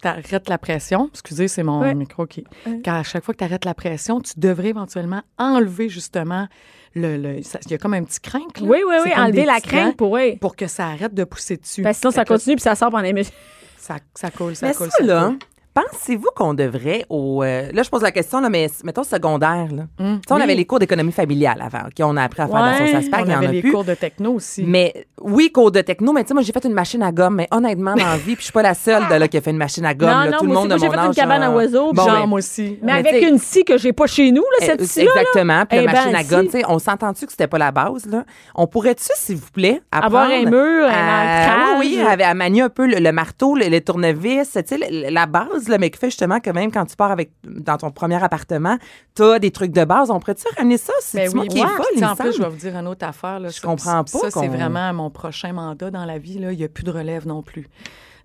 T'arrêtes la pression, excusez, c'est mon micro qui... Car à chaque fois que tu arrêtes la pression, tu devrais éventuellement enlever justement le... le- ça- Il y a comme un petit crinque, là.
Oui, oui, oui. Enlever la
gants
pour. Oui.
pour que ça arrête de pousser dessus.
Ben, sinon, ça continue puis ça sort pendant les minutes.
Ça, ça coule, ça
Mais
coule,
ça, là,
coule.
Pensez-vous qu'on devrait au... euh, là, je pose la question, là, mais mettons secondaire, là. Tu sais, on
oui.
avait les cours d'économie familiale avant, OK? On a appris à faire dans
Ouais,
son SASPAC,
On
il y en
avait
a
les
plus.
cours de techno aussi.
Mais oui, cours de techno, mais tu sais, moi, j'ai fait une machine à gomme, mais honnêtement, dans la vie, puis je suis pas la seule de, là, qui a fait une machine à gomme.
Non,
là,
non,
tout le monde
aussi,
de
moi, j'ai fait une cabane à oiseaux,
Bon,
Genre,
mais-
moi aussi.
Mais
Mais
avec une scie que j'ai pas chez nous, là, cette
Euh,
scie-là. là.
Exactement. Puis
Eh
la machine
ben,
à gomme, tu sais, on s'entend-tu que c'était pas la base, là? On pourrait-tu, s'il vous plaît,
Avoir un mur, un
à, oui, à, à manier un peu le, marteau, le, tournevis, tu sais, la base, qui fait justement que même quand tu pars avec, dans ton premier appartement, t'as des trucs de base. On pourrait-tu ramener ça? C'est
Ben oui,
qui est folle, il
en plus, je vais vous dire une autre affaire. Là.
Je comprends pas
Ça, c'est vraiment mon prochain mandat dans la vie. là. Il n'y a plus de relève non plus.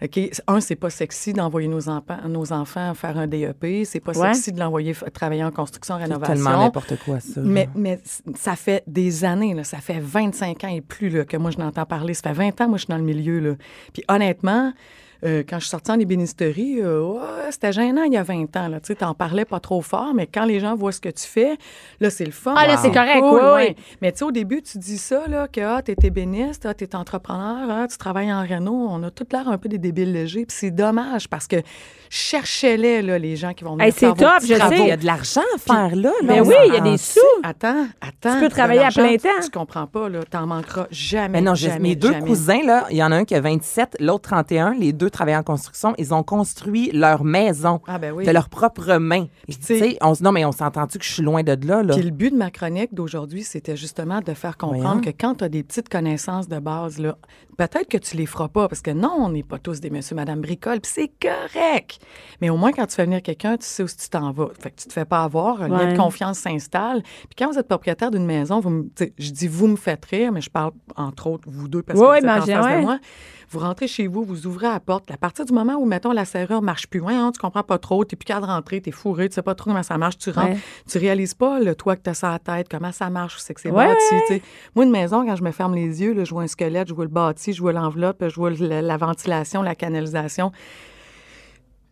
OK? Un, c'est pas sexy d'envoyer nos, enfants- nos enfants faire un DEP. C'est pas
Ouais.
sexy de l'envoyer travailler en construction,
C'est
rénovation.
tellement n'importe quoi, ça.
Mais, mais ça fait des années, là, ça fait 25 ans et plus là, que moi, je n'entends parler. Ça fait 20 ans, moi, je suis dans le milieu. Là. Puis honnêtement, euh, quand je suis sortie en ébénisterie, euh, c'était gênant il y a 20 ans. Tu n'en parlais pas trop fort, mais quand les gens voient ce que tu fais, là, c'est le fun.
Ah, là,
Wow.
c'est correct,
cool,
ouais, ouais.
Mais tu sais, au début, tu dis ça, là, que ah, tu es ébéniste, ah, tu es entrepreneur, ah, tu travailles en Renault. On a tout l'air un peu des débiles légers. Puis c'est dommage parce que cherchez-les, là, les gens qui vont venir
Hey, c'est
faire vos
top,
petits
je sais.
travaux.
il y a de l'argent à faire là.
Ben
là,
oui, il y a des
s'entend-tu?
sous.
Attends, attends.
Tu peux travailler à plein temps.
Tu comprends pas, là. T'en manqueras jamais.
Mais non, j'ai-
jamais,
mes deux
jamais.
cousins, là, il y en a un qui a 27, l'autre 31. Les deux travaillaient en construction. Ils ont construit leur maison
Ah, ben oui.
de leurs propres mains. Tu
sais-
on, se- non, mais on s'entend-tu que je suis loin de là, là?
Puis le but de ma chronique d'aujourd'hui, c'était justement de faire comprendre
Voyons.
que quand tu as des petites connaissances de base, là, peut-être que tu les feras pas, parce que non, on n'est pas tous des monsieur, madame bricole, puis c'est correct. Mais au moins, quand tu fais venir quelqu'un, tu sais où tu t'en vas. Fait que tu te fais pas avoir, un lien de confiance s'installe. Puis quand vous êtes propriétaire d'une maison, vous me- je dis vous me faites rire, mais je parle entre autres vous deux parce
Ouais,
que vous êtes en
mais
face
ouais.
de moi. Vous rentrez chez vous, vous ouvrez la porte. À partir du moment où, mettons, la serrure marche plus, hein, tu comprends pas trop, t'es plus de rentrer, t'es fourré, tu sais pas trop comment ça marche, tu rentres,
Ouais.
tu réalises pas le toit que t'as sur la tête, comment ça marche, c'est que c'est
Ouais,
bâti. Moi, une maison, quand je me ferme les yeux, là, je vois un squelette, je vois le bâti, je vois l'enveloppe, je vois la ventilation, la canalisation.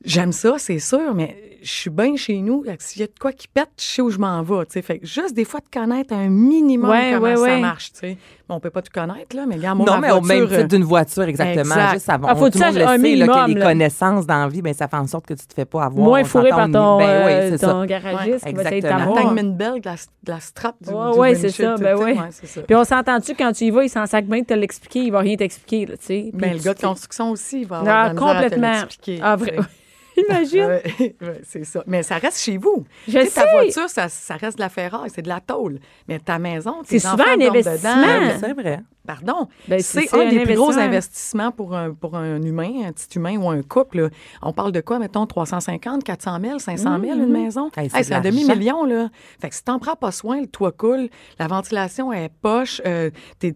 J'aime ça, c'est sûr, mais je suis bien chez nous. S'il y a de quoi qui pète, je sais où je m'en vais. Fait que juste des fois de connaître un minimum
Ouais,
comment
ouais,
ça
ouais.
marche. On peut pas tout connaître, là, mais regarde, moi,
non,
ma
mais au même
voiture,
titre d'une voiture, exactement.
Exact.
Juste avant.
Ah, faut
tout
que
le
tu
monde le sait, là, que les
là.
connaissances dans la vie, ben, ça fait en sorte que tu te fais pas avoir.
Moins fourré par ton,
Ben oui,
euh,
c'est
ton
ça.
garagiste qui va essayer de
exactement.
La
t'avoir.
Tangman Bell, de la, de la strap du,
Ouais,
du
ouais, c'est ça, ben.
Ouais, c'est ça.
Puis on s'entend-tu, quand tu y vas, il s'en sac bien de te l'expliquer, il va rien t'expliquer, tu sais. Puis
Ben, le gars de construction aussi, il va
Ah,
avoir de la misère à te
complètement.
l'expliquer,
Ah, vrai. Imagine.
Ouais, ouais, c'est ça. Mais ça reste chez vous.
Je
sais, Ta voiture, ça, ça reste de la ferraille, c'est de la tôle. Mais ta maison, tes
C'est souvent un investissement.
dedans.
Ben C'est vrai.
Pardon.
Ben,
c'est
c'est
un
un
des plus gros
investissement.
investissements pour un, pour un humain, un petit humain ou un couple. là. On parle de quoi, mettons, 350, 400 000, 500 000,
Mm-hmm.
une maison?
Hey, c'est
Hey,
de
c'est un demi-million, là. Fait que si t'en prends pas soin, le toit coule, la ventilation est poche, euh, il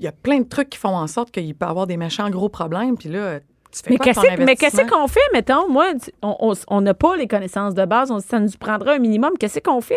y a plein de trucs qui font en sorte qu'il peut y avoir des méchants gros problèmes, puis là, tu fais
Mais qu'est-ce qu'on fait, mettons? Moi, on- n'a pas les connaissances de base, on, ça nous prendra un minimum. Qu'est-ce qu'on fait?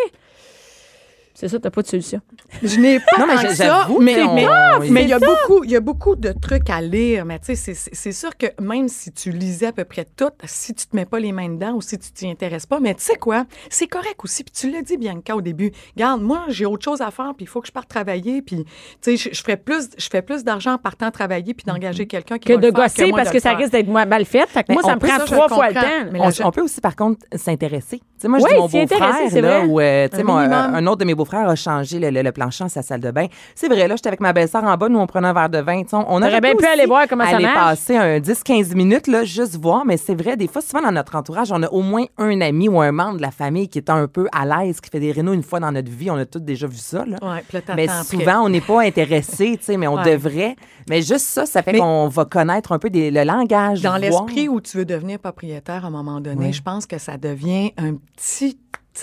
C'est ça, t'as pas de solution.
Je n'ai pas
Non, mais
tant ça, mais,
que on-
mais,
on-
mais il y a beaucoup, il y a beaucoup de trucs à lire. Mais tu sais, c'est- sûr que même si tu lisais à peu près tout, si tu te mets pas les mains dedans ou si tu t'y intéresses pas, mais tu sais quoi, c'est correct aussi. Puis tu l'as dit, Bianca, au début. Regarde, moi, j'ai autre chose à faire, puis il faut que je parte travailler. Puis tu sais, je, je ferais plus, je fais plus d'argent en partant travailler puis d'engager quelqu'un qui
Que
va
de
le faire
gosser
moi
parce
de
que ça
faire.
risque d'être mal fait. Fait que
Mais
moi, ça me prend trois fois le temps.
Mais
On,
la-
on peut aussi, par contre, s'intéresser. Sais, moi, je
Oui,
dis mon beau-frère, là, euh,
Un
mon-
minimum.
un autre de mes beaux-frères a changé le, le, le plancher sa salle de bain. C'est vrai, là, j'étais avec ma belle-sœur en bas, nous, on prenait un verre de vin. On aurait
bien pu aller voir comment ça
aller
marche.
passer un 10-15 minutes, là, juste voir. Mais c'est vrai, des fois, souvent dans notre entourage, on a au moins un ami ou un membre de la famille qui est un peu à l'aise, qui fait des rénaux une fois dans notre vie. On a tous déjà vu ça, là.
Ouais, puis là, t'attends
Mais souvent, on n'est pas intéressé, tu sais, mais on
Ouais.
devrait. Mais juste ça, ça fait
Mais-
qu'on va connaître un peu des- le langage.
Dans l'esprit où tu veux devenir propriétaire à un moment donné, je pense que ça devient un petit.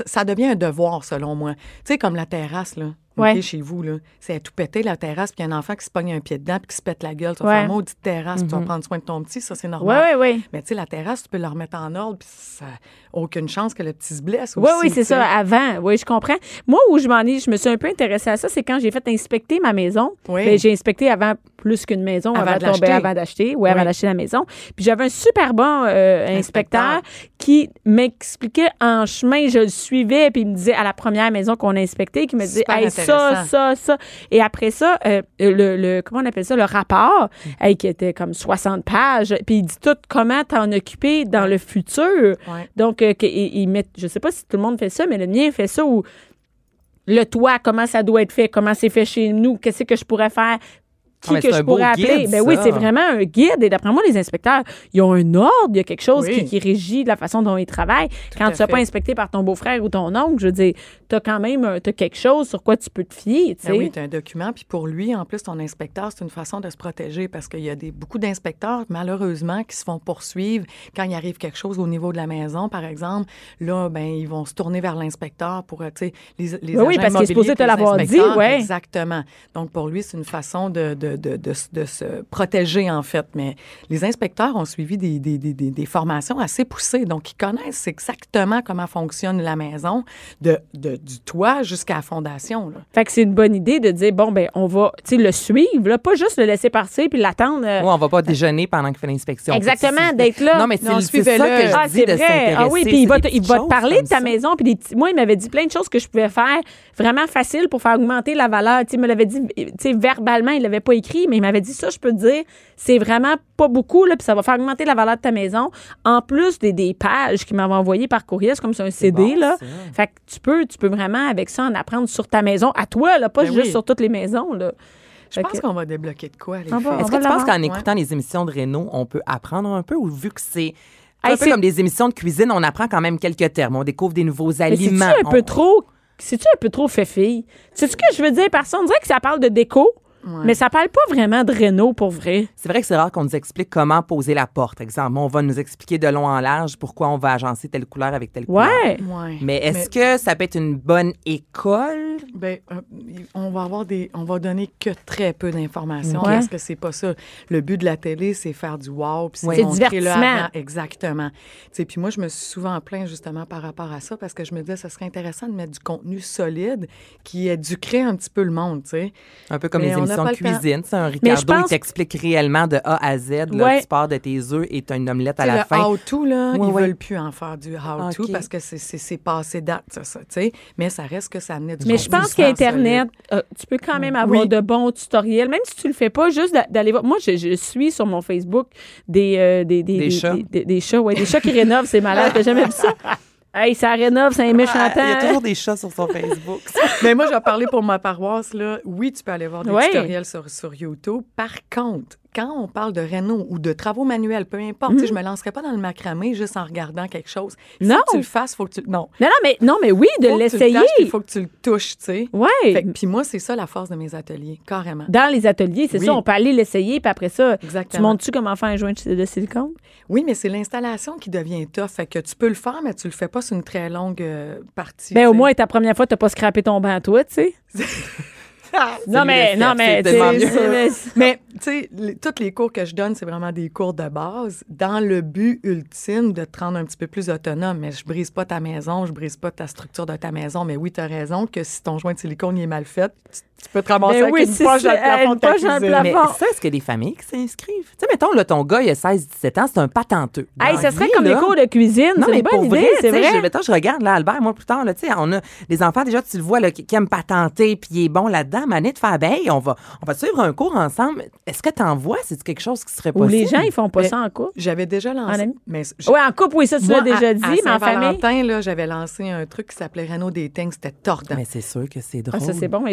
ça- devient un devoir, selon moi. Tu sais, comme la terrasse, là.
Ouais.
chez vous, là. C'est tout péter, la terrasse, puis un enfant qui se pogne un pied dedans, puis qui se pète la gueule. Tu vas
Ouais.
faire maudite terrasse, puis tu vas prendre soin de ton petit, ça, c'est
Oui,
normal.
oui, oui.
Mais tu sais, la terrasse, tu peux la remettre en ordre, puis ça aucune chance que le petit se blesse
Oui,
aussi.
oui, c'est
tu sais.
ça, avant. Oui, je comprends. Moi, où je m'en ai, je me suis un peu intéressée à ça, c'est quand j'ai fait inspecter ma maison.
Oui.
Ben, j'ai inspecté avant plus qu'une maison,
Avant
avant,
de
tomber- avant d'acheter. Oui, avant
Oui.
d'acheter la maison. Puis j'avais un super bon euh, inspecteur, qui m'expliquait en chemin, je le suivais, puis il me disait à la première maison qu'on a inspectée, qui me disait, hey, ça, ça, ça. Et après ça, euh, le, le- comment on appelle ça, le rapport,
Mm.
hey, qui était comme 60 pages, puis il dit tout comment t'en occuper dans le futur.
Ouais.
Donc, euh, il met, je sais pas si tout le monde fait ça, mais le mien fait ça où le toit, comment ça doit être fait, comment c'est fait chez nous, qu'est-ce que je pourrais faire, qui
Ah,
que je pourrais appeler.
guide,
ben oui, c'est vraiment un guide. Et d'après moi, les inspecteurs, ils ont un ordre, il y a quelque chose
Oui.
qui, qui régit la façon dont ils travaillent. Quand tu ne pas inspecté par ton beau-frère ou ton oncle, je veux dire, tu as quand même t'as quelque chose sur quoi tu peux te fier.
Ben oui, tu as un document. Puis pour lui, en plus, ton inspecteur, c'est une façon de se protéger parce qu'il y a des, beaucoup d'inspecteurs, malheureusement, qui se font poursuivre quand il arrive quelque chose au niveau de la maison, par exemple. Là, ben, ils vont se tourner vers l'inspecteur pour, euh, tu sais, les, les
Ben oui, parce qu'il est supposé te l'avoir dit.
Exactement. Donc, pour lui, c'est une façon de, de, de, de, de se protéger, en fait. Mais les inspecteurs ont suivi des, des, des, des, des formations assez poussées. Donc, ils connaissent exactement comment fonctionne la maison, de, de, du toit jusqu'à la fondation. Là.
Fait que c'est une bonne idée de dire, bon, ben, on va, le suivre, là, pas juste le laisser passer puis l'attendre. euh,
Ouais, on va pas déjeuner pendant qu'il fait l'inspection.
Exactement, d'être là.
Non, mais c'est ça que je
Ah,
dis
c'est
de.
Ah oui, puis il va, te, il
petites
va te
choses
parler de ta
ça.
maison. Puis des petits- moi, il m'avait dit plein de choses que je pouvais faire vraiment facile pour faire augmenter la valeur. Tu sais, il me l'avait dit, tu sais, verbalement, il l'avait pas écrit, mais il m'avait dit ça, je peux te dire, c'est vraiment pas beaucoup, là, puis ça va faire augmenter la valeur de ta maison. En plus des, des pages qu'il m'avait envoyées par courrier, c'est comme c'est un CD,
bon,
là. Fait que tu peux, tu peux vraiment, avec ça, en apprendre sur ta maison, à toi, là, pas
Ben
juste
oui.
sur toutes les maisons, là.
Je
Fait
pense qu'on va débloquer de quoi, les
Est-ce que tu penses qu'en écoutant les émissions de Renault, on peut apprendre un peu ou vu que c'est
Hey,
un peu comme des émissions de cuisine, on apprend quand même quelques termes, on découvre des nouveaux
Mais c'est-tu
aliments.
un peu
On-
trop. C'est-tu un peu trop fait fille? C'est ce que je veux dire par ça? On dirait que ça parle de déco, mais ça parle pas vraiment de Renault pour vrai.
C'est vrai que c'est rare qu'on nous explique comment poser la porte. Exemple, on va nous expliquer de long en large pourquoi on va agencer telle couleur avec telle couleur.
Ouais.
Ouais.
Mais est-ce que ça peut être une bonne école?
Ben, euh, on va avoir des, on va donner que très peu d'informations
Ouais.
parce que c'est pas ça. Le but de la télé, c'est faire du wow, puis
Ouais. C'est divertissement.
Exactement. Tu sais, puis moi, je me suis souvent plaint justement par rapport à ça parce que je me disais, ce serait intéressant de mettre du contenu solide qui éduquerait un petit peu le monde, tu sais.
Un peu comme
Mais
les
on pas le temps.
cuisine. C'est un Ricardo,
pense-
il t'explique réellement de A à Z. Là,
Ouais.
Tu pars de tes œufs et tu as une omelette à la
le
fin.
how-to, là,
Ouais,
ils
ouais.
veulent plus en faire du how-to
Ok.
parce que c'est- passé date, ça, ça, tu sais. Mais ça reste que ça amenait du
Mais je pense qu'Internet, euh, tu peux quand même avoir
Oui.
de bons tutoriels, même si tu le fais pas, juste d'a- d'aller voir. Moi, je, je suis sur mon Facebook des, euh, des, des,
Des chats.
Des, des- des chats, ouais, des chats qui rénovent, c'est malade. T'as jamais vu ça? Hey, ça rénove, c'est un méchant
Ah, Il y a toujours des chats sur son Facebook.
Mais moi, je vais parler pour ma paroisse. Là. Oui, tu peux aller voir des
Ouais.
tutoriels sur, sur YouTube. Par contre, quand on parle de réno ou de travaux manuels, peu importe, tu sais, je me lancerai pas dans le macramé juste en regardant quelque chose. Faut
Non.
que tu le fasses, faut que tu... Non.
Non, non, mais, non, mais oui, de
tu
l'essayer.
Il faut que tu le touches, tu sais.
Ouais.
Puis moi, c'est ça la force de mes ateliers, carrément.
Dans les ateliers, c'est
Oui.
ça, on peut aller l'essayer, puis après ça, tu
Exactement.
montres-tu comment faire un joint de silicone?
Oui, mais c'est l'installation qui devient tough. Fait que tu peux le faire, mais tu le fais pas sur une très longue euh, partie.
Ben,
tu
au moins, ta première fois, t'as pas scrappé ton banc, toi, tu sais. non, mais, non, mais, mais-
Mais, tu sais, les- tous les cours que je donne, c'est vraiment des cours de base dans le but ultime de te rendre un petit peu plus autonome. Mais je brise pas ta maison, je brise pas ta structure de ta maison. Mais oui, tu as raison que si ton joint de silicone il est mal fait, tu Tu peux te ramasser
Ben
avec
oui,
une
c'est
poche
ça,
dans le plafond
une
de ta cuisine.
plafond.
Mais ça, est-ce que des familles qui s'inscrivent? Tu sais, mettons, là, ton gars, il a 16-17 ans, c'est un patenteux.
Hey, ça serait
vie,
comme
là,
les cours de cuisine.
Non,
c'est
mais pour vrai,
c'est vrai.
je, mettons, je regarde, là, Albert, moi, plus tard, là, tu sais, on a des enfants, déjà, tu le vois, là, qui, qui aiment patenter, puis il est bon là-dedans, mané de faire, ben, on va, on va suivre un cours ensemble. Est-ce que t'en vois? C'est quelque chose qui serait
Ou
possible?
les gens, ils font pas
Mais-
ça en couple?
J'avais déjà
En
lancé.
ami?
Mais je-
Oui, en couple, oui, ça, tu l'as déjà dit, mais en famille?
Là, j'avais lancé un truc qui s'appelait Renault Dating. C'était tordant.
Mais c'est sûr que c'est drôle.
Ah, ça, c'est bon.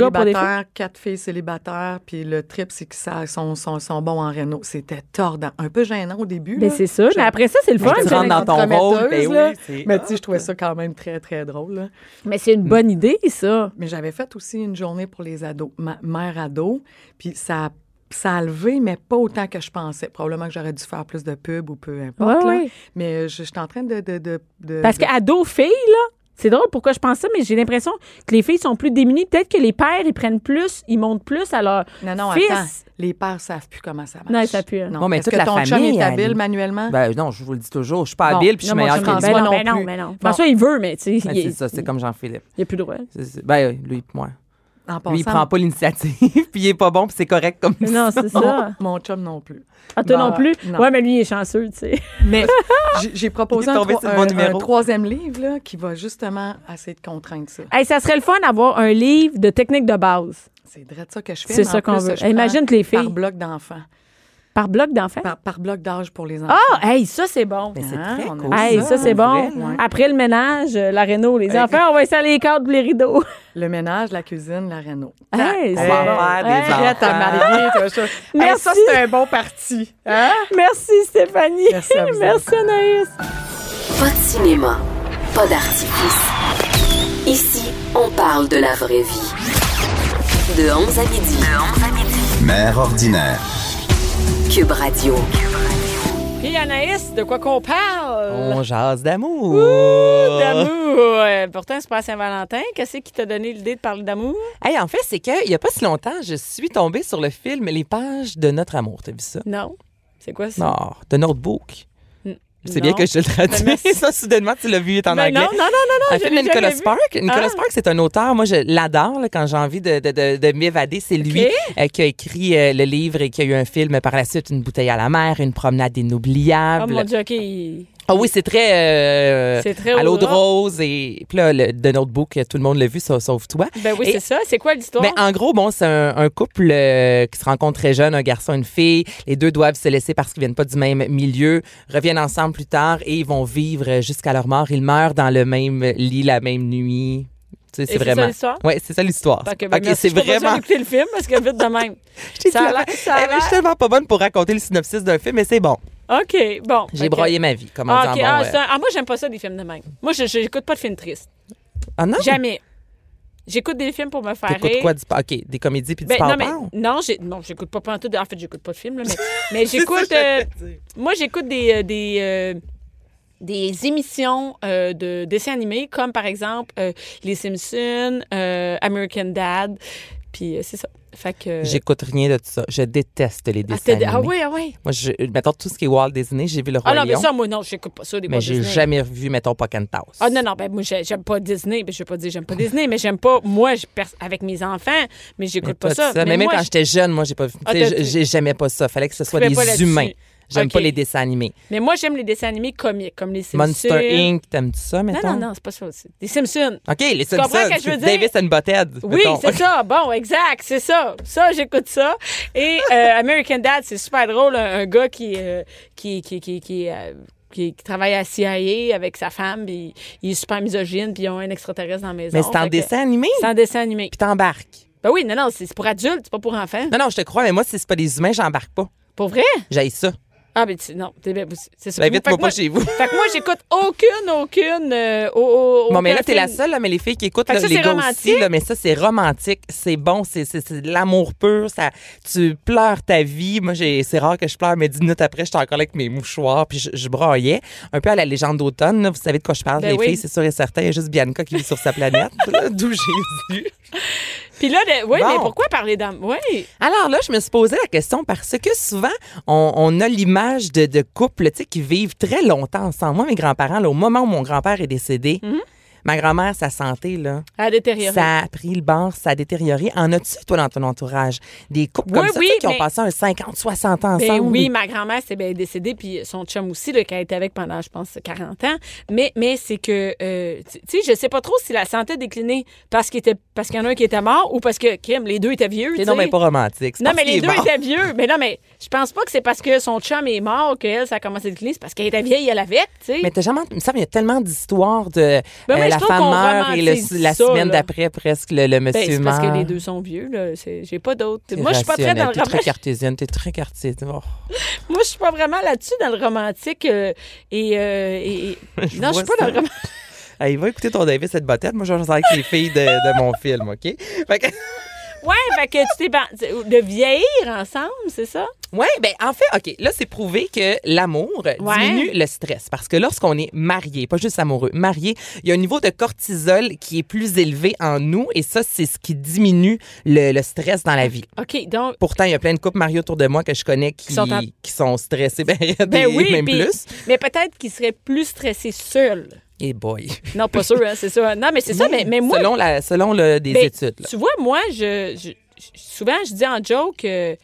Gars
pour des filles.
célibataires, quatre filles célibataires, puis le trip, c'est qu'ils sont, sont, sont bons en Renault. C'était tordant. Un peu gênant au début.
Mais
là.
c'est ça.
Je-
Mais après ça, c'est le fun.
Tu rentres dans ton rôle, ben oui,
Mais tu sais, je trouvais ça quand même très, très drôle. là.
Mais c'est une bonne idée, ça.
Mais j'avais fait aussi une journée pour les ados, ma mère ado, puis ça, ça a levé, mais pas autant que je pensais. Probablement que j'aurais dû faire plus de pub ou peu importe.
Ouais,
là.
ouais.
Mais je, je suis en train de... de, de, de-
Parce
de-
qu'ado, filles, là, c'est drôle pourquoi je pense ça, mais j'ai l'impression que les filles sont plus démunies. Peut-être que les pères, ils prennent plus, ils montent plus à leur
Non, non,
fils.
attends. Les pères savent plus comment ça marche.
Non, ils savent plus, hein.
Non,
Bon, mais
Est-ce
toute
que
la
ton chum
famille,
est habile
elle-
manuellement?
Ben non, je vous le dis toujours, je suis pas
Bon.
habile, puis je suis
je
que lui.
pas
Ben non,
non
ben non, ben non.
Bon.
François, il veut, mais tu sais,
Ben, c'est ça, c'est comme Jean-Philippe.
il a plus le droit.
Ben, lui et moi.
En
Lui, il prend pas l'initiative, puis il est pas bon, puis c'est correct comme ça.
Non, c'est ça.
Mon chum non plus.
Ah, toi non plus?
non.
Ouais, mais lui, il est chanceux, tu sais.
Mais j'ai- proposé un, troisième livre là, qui va justement essayer de contraindre ça.
Hey, ça serait le fun d'avoir un livre de techniques de base
C'est vrai de ça que je fais.
C'est ça qu'on veut. Imagine que les filles-
Par bloc d'enfants.
Par bloc d'enfants?
Par, par bloc d'âge pour les enfants.
Ah, hey, ça, c'est bon.
Mais c'est
Ah,
très
on a
cool.
Hey, ça, c'est
pour
bon.
vrai.
Après le ménage, euh, la réno, les enfants, on va installer les cadres pour les rideaux.
Le ménage, la cuisine, la réno.
Hey,
On
c'est
va faire des
Hey,
à marier, ça.
Merci.
ça, c'est un bon parti. Hein?
Merci, Stéphanie.
Merci à vous
Merci, Anaïs.
Pas de cinéma, pas d'artifice. Ici, on parle de la vraie vie. De 11 à midi. De 11 à midi.
Mère ordinaire.
Cube Radio.
Puis Anaïs, de quoi qu'on parle?
On jase d'amour.
D'amour. Euh, Pourtant, c'est pas à Saint-Valentin. Qu'est-ce qui t'a donné l'idée de parler d'amour?
Hey, en fait, c'est qu'il n'y a pas si longtemps, je suis tombée sur le film Les pages de notre amour. T'as vu ça?
Non. C'est quoi ça?
Non, de Notebook. C'est bien que je te le traduis.
Ben,
ça, soudainement, tu l'as vu, est en
Ben
anglais.
non, non, non, non, non.
Un
je
film
l'ai
de Nicolas. Spark. Nicolas
Ah.
Spark, c'est un auteur. Moi, je l'adore quand j'ai envie de, de, de, de m'évader. C'est lui euh, qui a écrit euh, le livre et qui a eu un film par la suite, Une bouteille à la mer, Une promenade
Oh
inoubliable.
mon Dieu, OK.
Ah oui, c'est très, euh,
C'est très
à l'eau de rose. Et puis là, le, de Notebook, tout le monde l'a vu, sauf, toi.
Ben oui,
Et-
c'est ça. C'est quoi l'histoire?
Ben, en gros, bon, c'est un, un couple euh, qui se rencontre très jeune, un garçon, une fille. Les deux doivent se laisser parce qu'ils viennent pas du même milieu, reviennent ensemble plus tard et ils vont vivre jusqu'à leur mort. Ils meurent dans le même lit la même nuit. Tu sais,
Et
c'est
c'est ça
vraiment.
l'histoire?
Ouais, c'est ça l'histoire.
Que, ben,
Ok,
merci,
c'est
pas
vraiment.
écouter le film parce que vite de même. Ça a l'air- ça
je suis tellement pas bonne pour raconter le synopsis d'un film, mais c'est bon.
OK, bon.
J'ai broyé ma vie, comme on
Ah,
dit en bon,
Ah, un- ah, moi, j'aime pas ça, des films de même. Moi, je j'écoute pas de films tristes.
Ah non?
Jamais. J'écoute des films pour me faire
T'écoutes
rire.
quoi? Du... OK, des comédies puis du
Ben, non, mais, non, j'écoute pas pantoute. de- En fait, j'écoute pas de films, là, mais, mais j'écoute. euh, moi, j'écoute des, euh, des, euh, des émissions euh, de dessins animés, comme par exemple euh, Les Simpsons, euh, American Dad. Puis c'est ça. Fait que.
J'écoute rien de tout ça. Je déteste les
Ah,
dessins
ah
animés.
oui, ah oui.
Moi, je, mettons tout ce qui est Walt Disney, j'ai vu le Roi
Ah non, mais ça, moi, non, j'écoute pas ça, des
mais j'ai jamais vu, mettons, Pocahontas.
Ah non, non, ben moi, j'ai- j'aime pas Disney. Ben, je vais pas dire j'aime pas Disney, mais j'aime pas, moi, je avec mes enfants, mais j'écoute pas,
de
ça.
Mais, même
moi,
quand
je-
j'étais jeune, moi, j'ai pas vu.
Ah,
J'aimais pas ça. Fallait que ce soit des
pas
humains. J'aime pas les dessins animés.
Mais moi, j'aime les dessins animés comiques, comme les Simpsons.
Monster Inc., t'aimes-tu ça,
Non,
mettons?
non, non, c'est pas ça aussi. Les Simpsons.
OK, les
comprends
Simpsons.
ce que je veux dire?
Davis and Butthead.
Oui, c'est ça. Bon, exact, c'est ça. Ça, j'écoute ça. Et euh, American Dad, c'est super drôle. Un, un gars qui, euh, qui, qui, qui, qui, euh, qui- qui travaille à CIA avec sa femme, puis il est super misogyne, puis ils ont un extraterrestre dans la maison.
Mais c'est en
que-
dessin animé,
C'est en dessin animé.
puis t'embarques.
Ben oui, non, non, c'est c'est pour adultes, c'est pas pour enfants.
Non, non, je te crois, mais moi, si c'est pas des humains, j'embarque pas.
Pour vrai?
J'aille ça.
Ah, ben tu- non, c'est ça.
Ben, invite-moi
moi-
pas chez vous.
Fait que moi, j'écoute aucune, aucune. euh, au- au-
Bon, mais là, t'es la seule, là, mais les filles qui écoutent, là,
ça,
les gars
romantique?
aussi, là, mais ça, c'est romantique. C'est bon, c'est, de l'amour pur. Ça, tu pleures ta vie. Moi, j'ai, c'est rare que je pleure, mais dix minutes après, j'étais encore avec mes mouchoirs, puis je, je braillais. Un peu à la légende d'automne. Vous savez de quoi je parle,
Ben
les
oui.
filles, c'est sûr et certain. Il y a juste Bianca qui vit sur sa planète, d'où Jésus.
Puis là, de- oui,
Bon.
mais pourquoi parler d'âme? Oui.
Alors là, je me suis posé la question parce que souvent, on, on a l'image de, de couples tu sais, qui vivent très longtemps ensemble. Moi, mes grands-parents, au moment où mon grand-père est décédé,
Mhm.
Ma grand-mère, sa santé, là,
À détériorer.
ça a pris le bord, ça a détérioré. En as-tu, toi, dans ton entourage? Des couples
Oui,
comme ça,
oui,
qui ont passé un 50, 60 ans
Ben
ensemble?
oui, ma grand-mère c'est bien décédée, puis son chum aussi, là, qui a été avec pendant, je pense, 40 ans. Mais, mais c'est que, euh, tu tu sais, je sais pas trop si la santé a décliné parce qu'il était, parce qu'il y en a un qui était mort ou parce que, Kim, les deux étaient vieux.
C'est non, mais pas romantique.
Non, mais les deux étaient vieux. Mais non, mais je pense pas que c'est parce que son chum est mort qu'elle, ça a commencé à décliner. C'est parce qu'elle était vieille, elle avec, tu sais.
Mais t'as jamais. Il me semble qu'il y a tellement d'histoires de.
Ben
euh, la femme meurt et le- la
ça,
semaine d'après, presque, le, le
Ben,
monsieur
c'est parce que les deux sont vieux, là. J'ai pas d'autres. Moi, je suis pas très dans le
T'es très
romantique.
cartésienne, t'es très cartésienne. Oh.
Moi, je suis pas vraiment là-dessus dans le romantique. euh, et, euh, et- et-
Je
Non, je suis pas dans le romantique.
Hey, va écouter ton David, cette bottette. Moi, je vais avec les filles de, de mon film, OK? Fait que-
Ouais, fait que tu t'es ban- de vieillir ensemble, c'est ça?
Ouais, ben en fait, OK, là, c'est prouvé que l'amour
Ouais.
diminue le stress. Parce que lorsqu'on est marié, pas juste amoureux, marié, il y a un niveau de cortisol qui est plus élevé en nous et ça, c'est ce qui diminue le, le stress dans la vie.
OK, donc.
Pourtant, il y a plein de couples mariés autour de moi que je connais qui,
sont en-
qui sont stressés, ben,
Ben oui,
même plus.
Mais peut-être qu'il serait plus stressé seul.
Et boy.
Non, pas sûr, hein, c'est ça. Non, mais c'est ça, mais, mais moi.
Selon, la, selon le, des
ben,
études. là.
Tu vois, moi, je, souvent, je dis en joke. euh,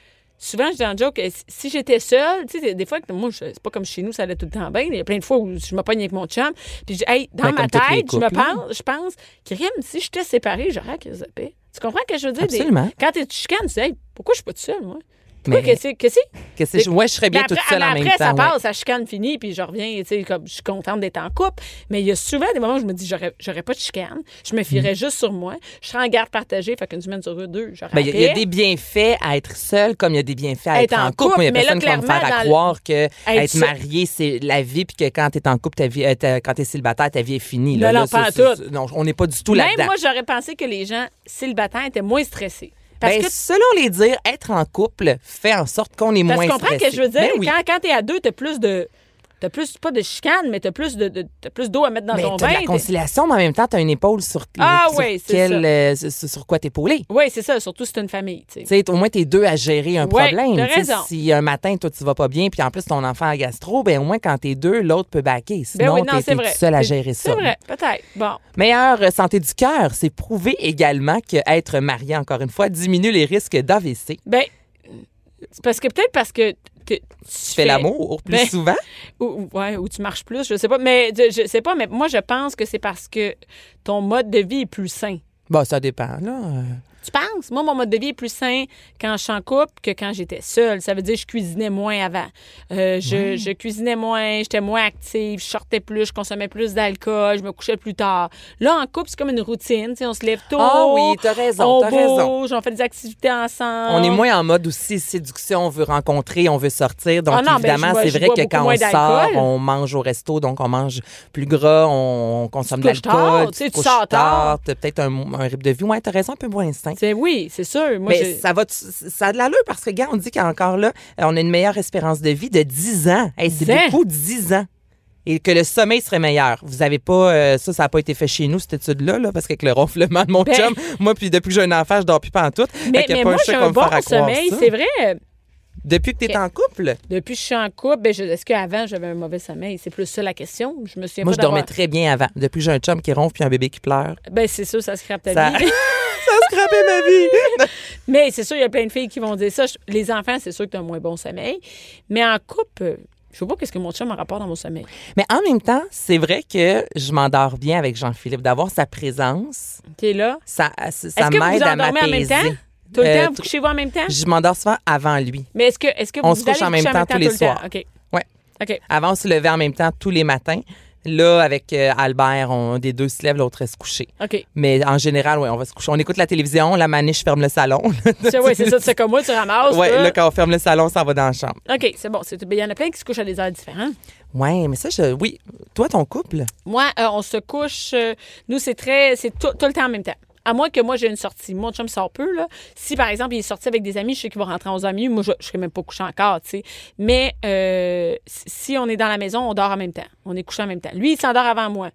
Souvent, je dis en joke, euh, si- j'étais seule, tu sais, des fois, que moi, c'est pas comme chez nous, ça allait tout le temps bien. Il y a plein de fois où je me pogne avec mon chum. Puis, je dis, hey, dans
Ben,
ma tête, je me pense, je pense, Kirim, si j'étais séparée, j'aurais que. Tu comprends ce que je veux dire? Des-
Absolument.
quand tu chicanes, tu dis, hey, pourquoi je suis pas toute seule, moi?
Mais-
qu'est-ce que c'est?
Que c'est- ouais, je serais bien toute
après,
seule en même
après,
temps.
ça
ouais.
passe, ça chicane fini, puis je reviens, tu sais, comme je suis contente d'être en couple. Mais il y a souvent des moments où je me dis, j'aurais, j'aurais pas de chicane, je me
Mm.
fierais juste sur moi, je serais en garde partagée, fait qu'une semaine sur deux, j'aurais
Ben, Il y, a- y des bienfaits à être seul comme il y a des bienfaits à être,
Être en
couple. Il y a
mais là,
personne qui va me faire à croire que être, marié, c'est la vie, puis que quand tu es en couple, ta vie, euh, quand tu es célibataire, ta vie est finie.
Non,
Là,
non,
Là,
pas
ça,
en
ça,
tout.
non, on n'est pas du tout
Même
là-dedans.
moi, j'aurais pensé que les gens célibataires étaient moins stressés. Parce
Ben,
que
selon les dires, être en couple fait en sorte qu'on est
Parce
moins
que tu comprends
stressé.
ce que je veux dire?
Ben oui.
Quand, quand t'es à deux, t'as plus de. T'as plus, pas de chicane, mais t'as plus de, de- t'as plus d'eau à mettre dans
Mais
ton
t'as de
vin.
la conciliation, mais en même temps, tu as une épaule sur,
Ah
sur,
oui, c'est
quel,
ça.
euh, sur- quoi t'épauler.
Oui, c'est ça, surtout si c'est une famille. tu sais.
Tu sais, au moins, t'es deux à gérer un
Ouais,
problème.
t'as raison.
Si un matin, toi, tu vas pas bien, puis en plus, ton enfant a gastro, ben au moins, quand t'es deux, l'autre peut baquer. Sinon,
Ben oui,
t'es tout seul à gérer ça.
C'est vrai, peut-être. Bon.
Meilleure euh, santé du cœur, c'est prouvé également que être marié, encore une fois, diminue les risques d'AVC.
Ben, parce que peut-être parce que tu
Tu fais l'amour plus
Ben,
souvent?
Ou, ou- ouais, ou tu marches plus, je sais pas. Mais je, je sais pas, mais moi, je pense que c'est parce que ton mode de vie est plus sain.
Bon, ça dépend, là.
Tu penses? Moi, mon mode de vie est plus sain quand je suis en couple que quand j'étais seule. Ça veut dire que je cuisinais moins avant. Euh, je, je cuisinais moins, j'étais moins active, je sortais plus, je consommais plus d'alcool, je me couchais plus tard. Là, en couple, c'est comme une routine. tu sais, On se lève tôt.
Ah oui, t'as raison,
On
t'as raison.
on fait des activités ensemble.
On est moins en mode aussi séduction, on veut rencontrer, on veut sortir. Donc,
Ah non, ben,
évidemment, c'est vrai que quand on sort, on mange au resto, donc on mange plus gras, on consomme de l'alcool.
tu sais, tu sors tard.
T'as peut-être un, un rythme de vie. Ouais, t'as raison, un peu moins sain.
C'est, oui, c'est sûr. Moi,
Mais ça va, ça a de l'allure parce que, regarde, on dit qu'encore là, on a une meilleure espérance de vie de 10 ans. Hey, c'est
10 ans?
beaucoup, 10 ans. Et que le sommeil serait meilleur. Vous avez pas, euh, ça, ça n'a pas été fait chez nous, cette étude-là, là, parce qu'avec le ronflement de mon
Ben-
chum, moi, puis depuis que j'ai un enfant, je dors plus y a
mais
pas
moi, j'ai un bon sommeil, c'est vrai.
Depuis que tu es en couple,
Depuis que je suis en couple, ben, est-ce qu'avant, j'avais un mauvais sommeil? C'est plus ça la question. Je me souviens
moi,
pas
je dormais très bien avant. Depuis que j'ai un chum qui ronfle puis un bébé qui pleure.
Ben, c'est sûr, ça scrape ta
Ça-
vie.
Ma vie!
Mais c'est sûr, il y a plein de filles qui vont dire ça. Je- Les enfants, c'est sûr que tu as un moins bon sommeil. Mais en couple, je sais pas qu'est-ce que mon chum a rapport dans mon sommeil.
Mais en même temps, c'est vrai que je m'endors bien avec Jean-Philippe. D'avoir sa présence,
Tu es là?
ça, ça
Est-ce que vous
m'aide
vous
à
endormez en même
m'apaiser.
temps? Tout le
Euh,
temps, vous couchez-vous en même temps?
Je m'endors souvent avant lui.
Mais est-ce que, est-ce que
On
vous
se couche en même temps tous les
le
soirs.
OK.
Ouais.
OK.
Avant, on se levait en même temps tous les matins. Là, avec euh, Albert, on, des deux se lèvent, l'autre reste couché.
OK.
Mais en général, ouais, on va se coucher. On écoute la télévision, la maniche ferme le salon.
C'est ouais, c'est ça. C'est comme moi, tu ramasses. toi.
là, quand on ferme le salon, ça va dans la chambre.
OK, c'est bon. C'est- Il y en a plein qui se couchent à des heures différentes.
Ouais, mais ça, je, oui. Toi, ton couple?
Moi, euh, on se couche. euh, nous, c'est très. C'est tout, tout le temps en même temps. À moins que moi, j'ai une sortie. Mon chum sort peu, là. Si, par exemple, il est sorti avec des amis, je sais qu'il va rentrer aux amis. Moi, je ne serais même pas couché encore, tu sais. Mais euh, si on est dans la maison, on dort en même temps. On est couché en même temps. Lui, il s'endort avant moi.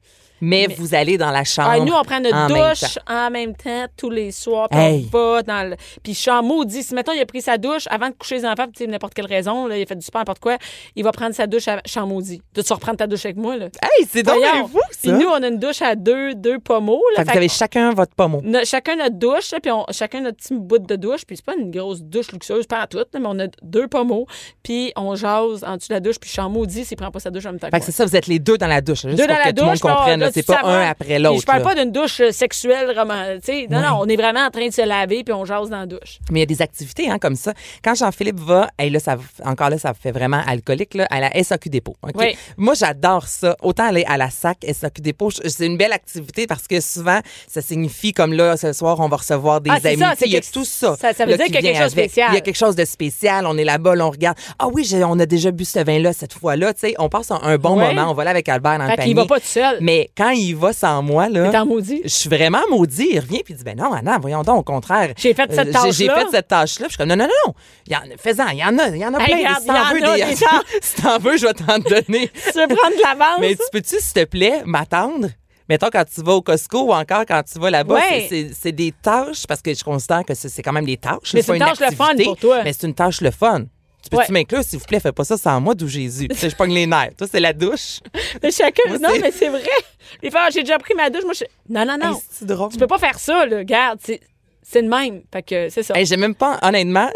Mais, vous allez dans la chambre.
Ah, nous, on prend notre
en
douche en même temps tous les soirs. Puis
Hey.
on va dans le. Puis je suis en maudit. Si, mettons, il a pris sa douche avant de coucher les enfants, sais, n'importe quelle raison, là, il a fait du sport, n'importe quoi, il va prendre sa douche à je suis en maudit. Tu vas reprendre ta douche avec moi, là.
Hey, c'est donc fou,
Puis
ça.
nous, on a une douche à deux, deux pommeaux. Là,
Fait vous avez chacun votre pommeau.
no- chacun notre douche, là, puis on- chacun notre petit bout de douche, puis c'est pas une grosse douche luxueuse, pas à toute, mais on a deux pommeaux, puis on jase en dessous de la douche, puis je suis en maudit s'il prend pas sa douche en même temps
Fait que c'est ça, vous êtes les deux dans la douche. Juste
Deux
pour
dans
que
la
tout le monde
douche,
comprenne. C'est pas un après l'autre.
Je parle
là.
pas d'une douche euh, sexuelle, roman- tu sais. Non, non, on est vraiment en train de se laver, puis on jase dans la douche.
Mais il y a des activités hein, comme ça. Quand Jean-Philippe va, là, ça, encore là, ça fait vraiment alcoolique, là, à la SAQ Dépôt.
Oui.
Moi, j'adore ça. Autant aller à la SAC, SAQ Dépôt, c'est une belle activité parce que souvent, ça signifie comme là, ce soir, on va recevoir des
Ah,
amis.
ça,
Tu sais, il y a tout ça.
ça- ça veut
là,
dire
qui
qu'il y a quelque chose de spécial.
Il y a quelque chose de spécial. On est là-bas, là, on regarde. Ah oui, on a déjà bu ce vin-là cette fois-là. On passe un, un bon moment. On va là avec Albert dans le
Fait
panier.
qu'il va pas tout seul.
Mais quand il va sans moi, là.
T'es en maudit?
Je suis vraiment maudit. Il revient puis il dit ben non, Anna, voyons donc, au contraire.
J'ai fait cette
Euh,
tâche-là.
J'ai fait cette tâche-là. Je suis comme non, non, non. En, fais-en, il y en a, il y en a
Hey,
plein.
regarde,
si t'en veux des,
des
si t'en veux, je vais t'en donner.
Tu veux prendre de l'avance?
Mais tu peux-tu, s'il te plaît, m'attendre? Mettons, quand tu vas au Costco ou encore quand tu vas là-bas,
Ouais.
c'est- des tâches, parce que je considère que c'est quand même des tâches.
Mais
c'est
une tâche le fun pour toi.
Mais c'est une tâche le fun. Tu peux-tu
Ouais.
m'inclure, s'il vous plaît? Fais pas ça sans moi, d'où Jésus. Tu sais, je pogne les nerfs. Toi, c'est la douche.
Mais chacun.
Moi,
non, mais c'est vrai. Les fois, j'ai déjà pris ma douche. Moi, je... Non, non, non.
Hey, c'est drôle?
Tu peux pas faire ça, là. Regarde, c'est c'est le même. Fait que c'est ça.
Hey, j'ai même pas, honnêtement,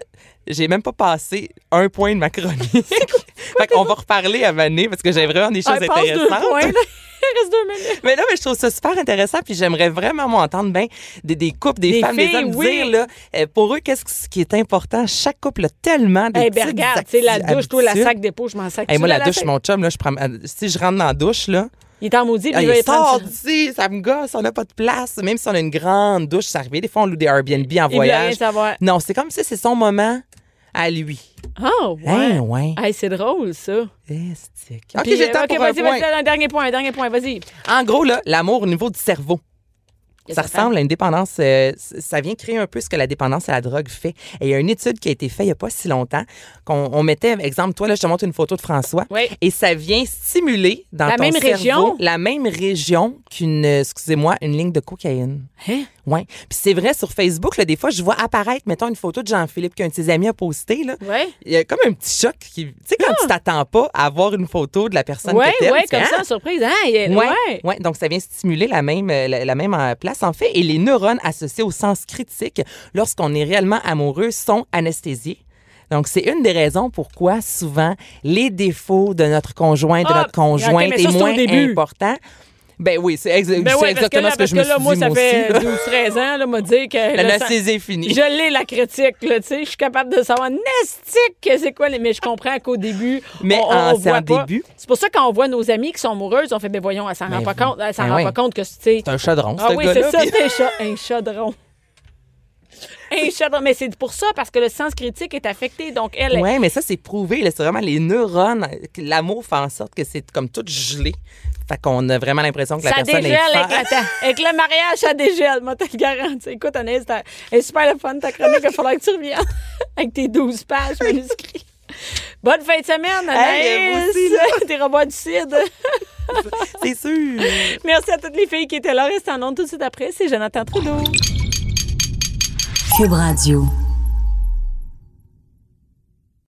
j'ai même pas passé un point de ma chronique. fait qu'on va reparler à Mané parce que j'ai vraiment des choses
Ah, passe deux
intéressantes.
points, là. Il reste deux minutes.
Mais là, mais je trouve ça super intéressant, puis j'aimerais vraiment m'entendre bien des, des couples, des,
Des
femmes,
filles,
des hommes
oui.
dire là, euh, pour eux qu'est-ce que- qui est important? Chaque couple a tellement de
Eh
petites
bien, regarde, la douche, toi, la
habitudes.
sac dépôt, je m'en sac.
Hey, moi, la
l'as
douche,
fait?
mon chum, là, je prends, euh, si je rentre dans la douche, là,
Il est en maudit, puis
ah,
il
il
y prendre
sort
ça.
ça me gosse, on n'a pas de place. Même si on a une grande douche, ça arrive. Des fois, on loue des Airbnb en
Il veut rien
voyage.
savoir.
Non, c'est comme si c'est son moment à lui.
Oh, ouais.
Hein, ouais.
Hey, c'est drôle, ça.
Estique. OK, j'ai le temps
OK,
pour un
vas-y,
point.
vas-y, un dernier point, un dernier point, vas-y.
En gros, là, l'amour au niveau du cerveau. Ça ressemble à une dépendance. euh, ça vient créer un peu ce que la dépendance à la drogue fait. Et il y a une étude qui a été faite il n'y a pas si longtemps qu'on on mettait, exemple, toi, là, je te montre une photo de François.
Oui.
Et ça vient stimuler dans
La
ton
même
cerveau
région?
la même région qu'une, euh, excusez-moi, une ligne de cocaïne.
Hein?
Ouais. Puis c'est vrai, sur Facebook, là, des fois, je vois apparaître, mettons, une photo de Jean-Philippe qu'un de ses amis a posté. Là.
Ouais.
Il y a comme un petit choc. qui- Tu sais, quand tu t'attends pas à voir une photo de la personne
Ouais,
que t'aimes, fais,
comme
Ah!
ça, en surprise. Hein? il
Ouais,
ouais.
ouais, donc ça vient stimuler la même, euh, la, la même euh, place, en fait. Et les neurones associés au sens critique, lorsqu'on est réellement amoureux, sont anesthésiés. Donc, c'est une des raisons pourquoi souvent les défauts de notre conjoint, de
Ah,
notre conjointe
ok, mais ça,
est moins important. Ben oui, c'est ex-
Ben ouais,
exactement
là,
ce que
parce
je me
que là,
suis
moi,
dit,
ça
moi
fait
aussi.
12-13 ans, là, m'a dit que...
La
le sang-
anesthésie est finie.
Je l'ai, la critique, tu sais. Je suis capable de savoir nestique, c'est quoi, les- mais je comprends qu'au début,
Mais
on, on,
en-
on voit pas.
début.
C'est pour ça qu'on voit nos amis qui sont amoureuses, on fait, ben voyons, elle s'en rend
Ben
pas compte, elle s'en
Ben
rend
oui.
pas compte que, tu sais...
C'est un chaudron,
Ah
ce
oui, c'est ça, c'est un, cha- un chaudron. Un. Mais c'est pour ça, parce que le sens critique est affecté. Donc, elle,
Ouais, mais ça, c'est prouvé. là. C'est vraiment les neurones. L'amour fait en sorte que c'est comme tout gelé. Fait qu'on a vraiment l'impression que la
ça
personne
dégèle
est
avec, attends, avec le mariage, ça dégèle. Moi, te le garantis. Écoute, Anaïs, t'as- elle est super le fun, ta chronique. Il va falloir que tu reviennes avec tes 12 pages manuscrits. Bonne fin de semaine,
Hey,
Anaïs.
aussi,
T'es robots du CID.
C'est sûr.
Merci à toutes les filles qui étaient là. Restez en ondes tout de suite après. C'est Jonathan Trudeau.
Cube Radio.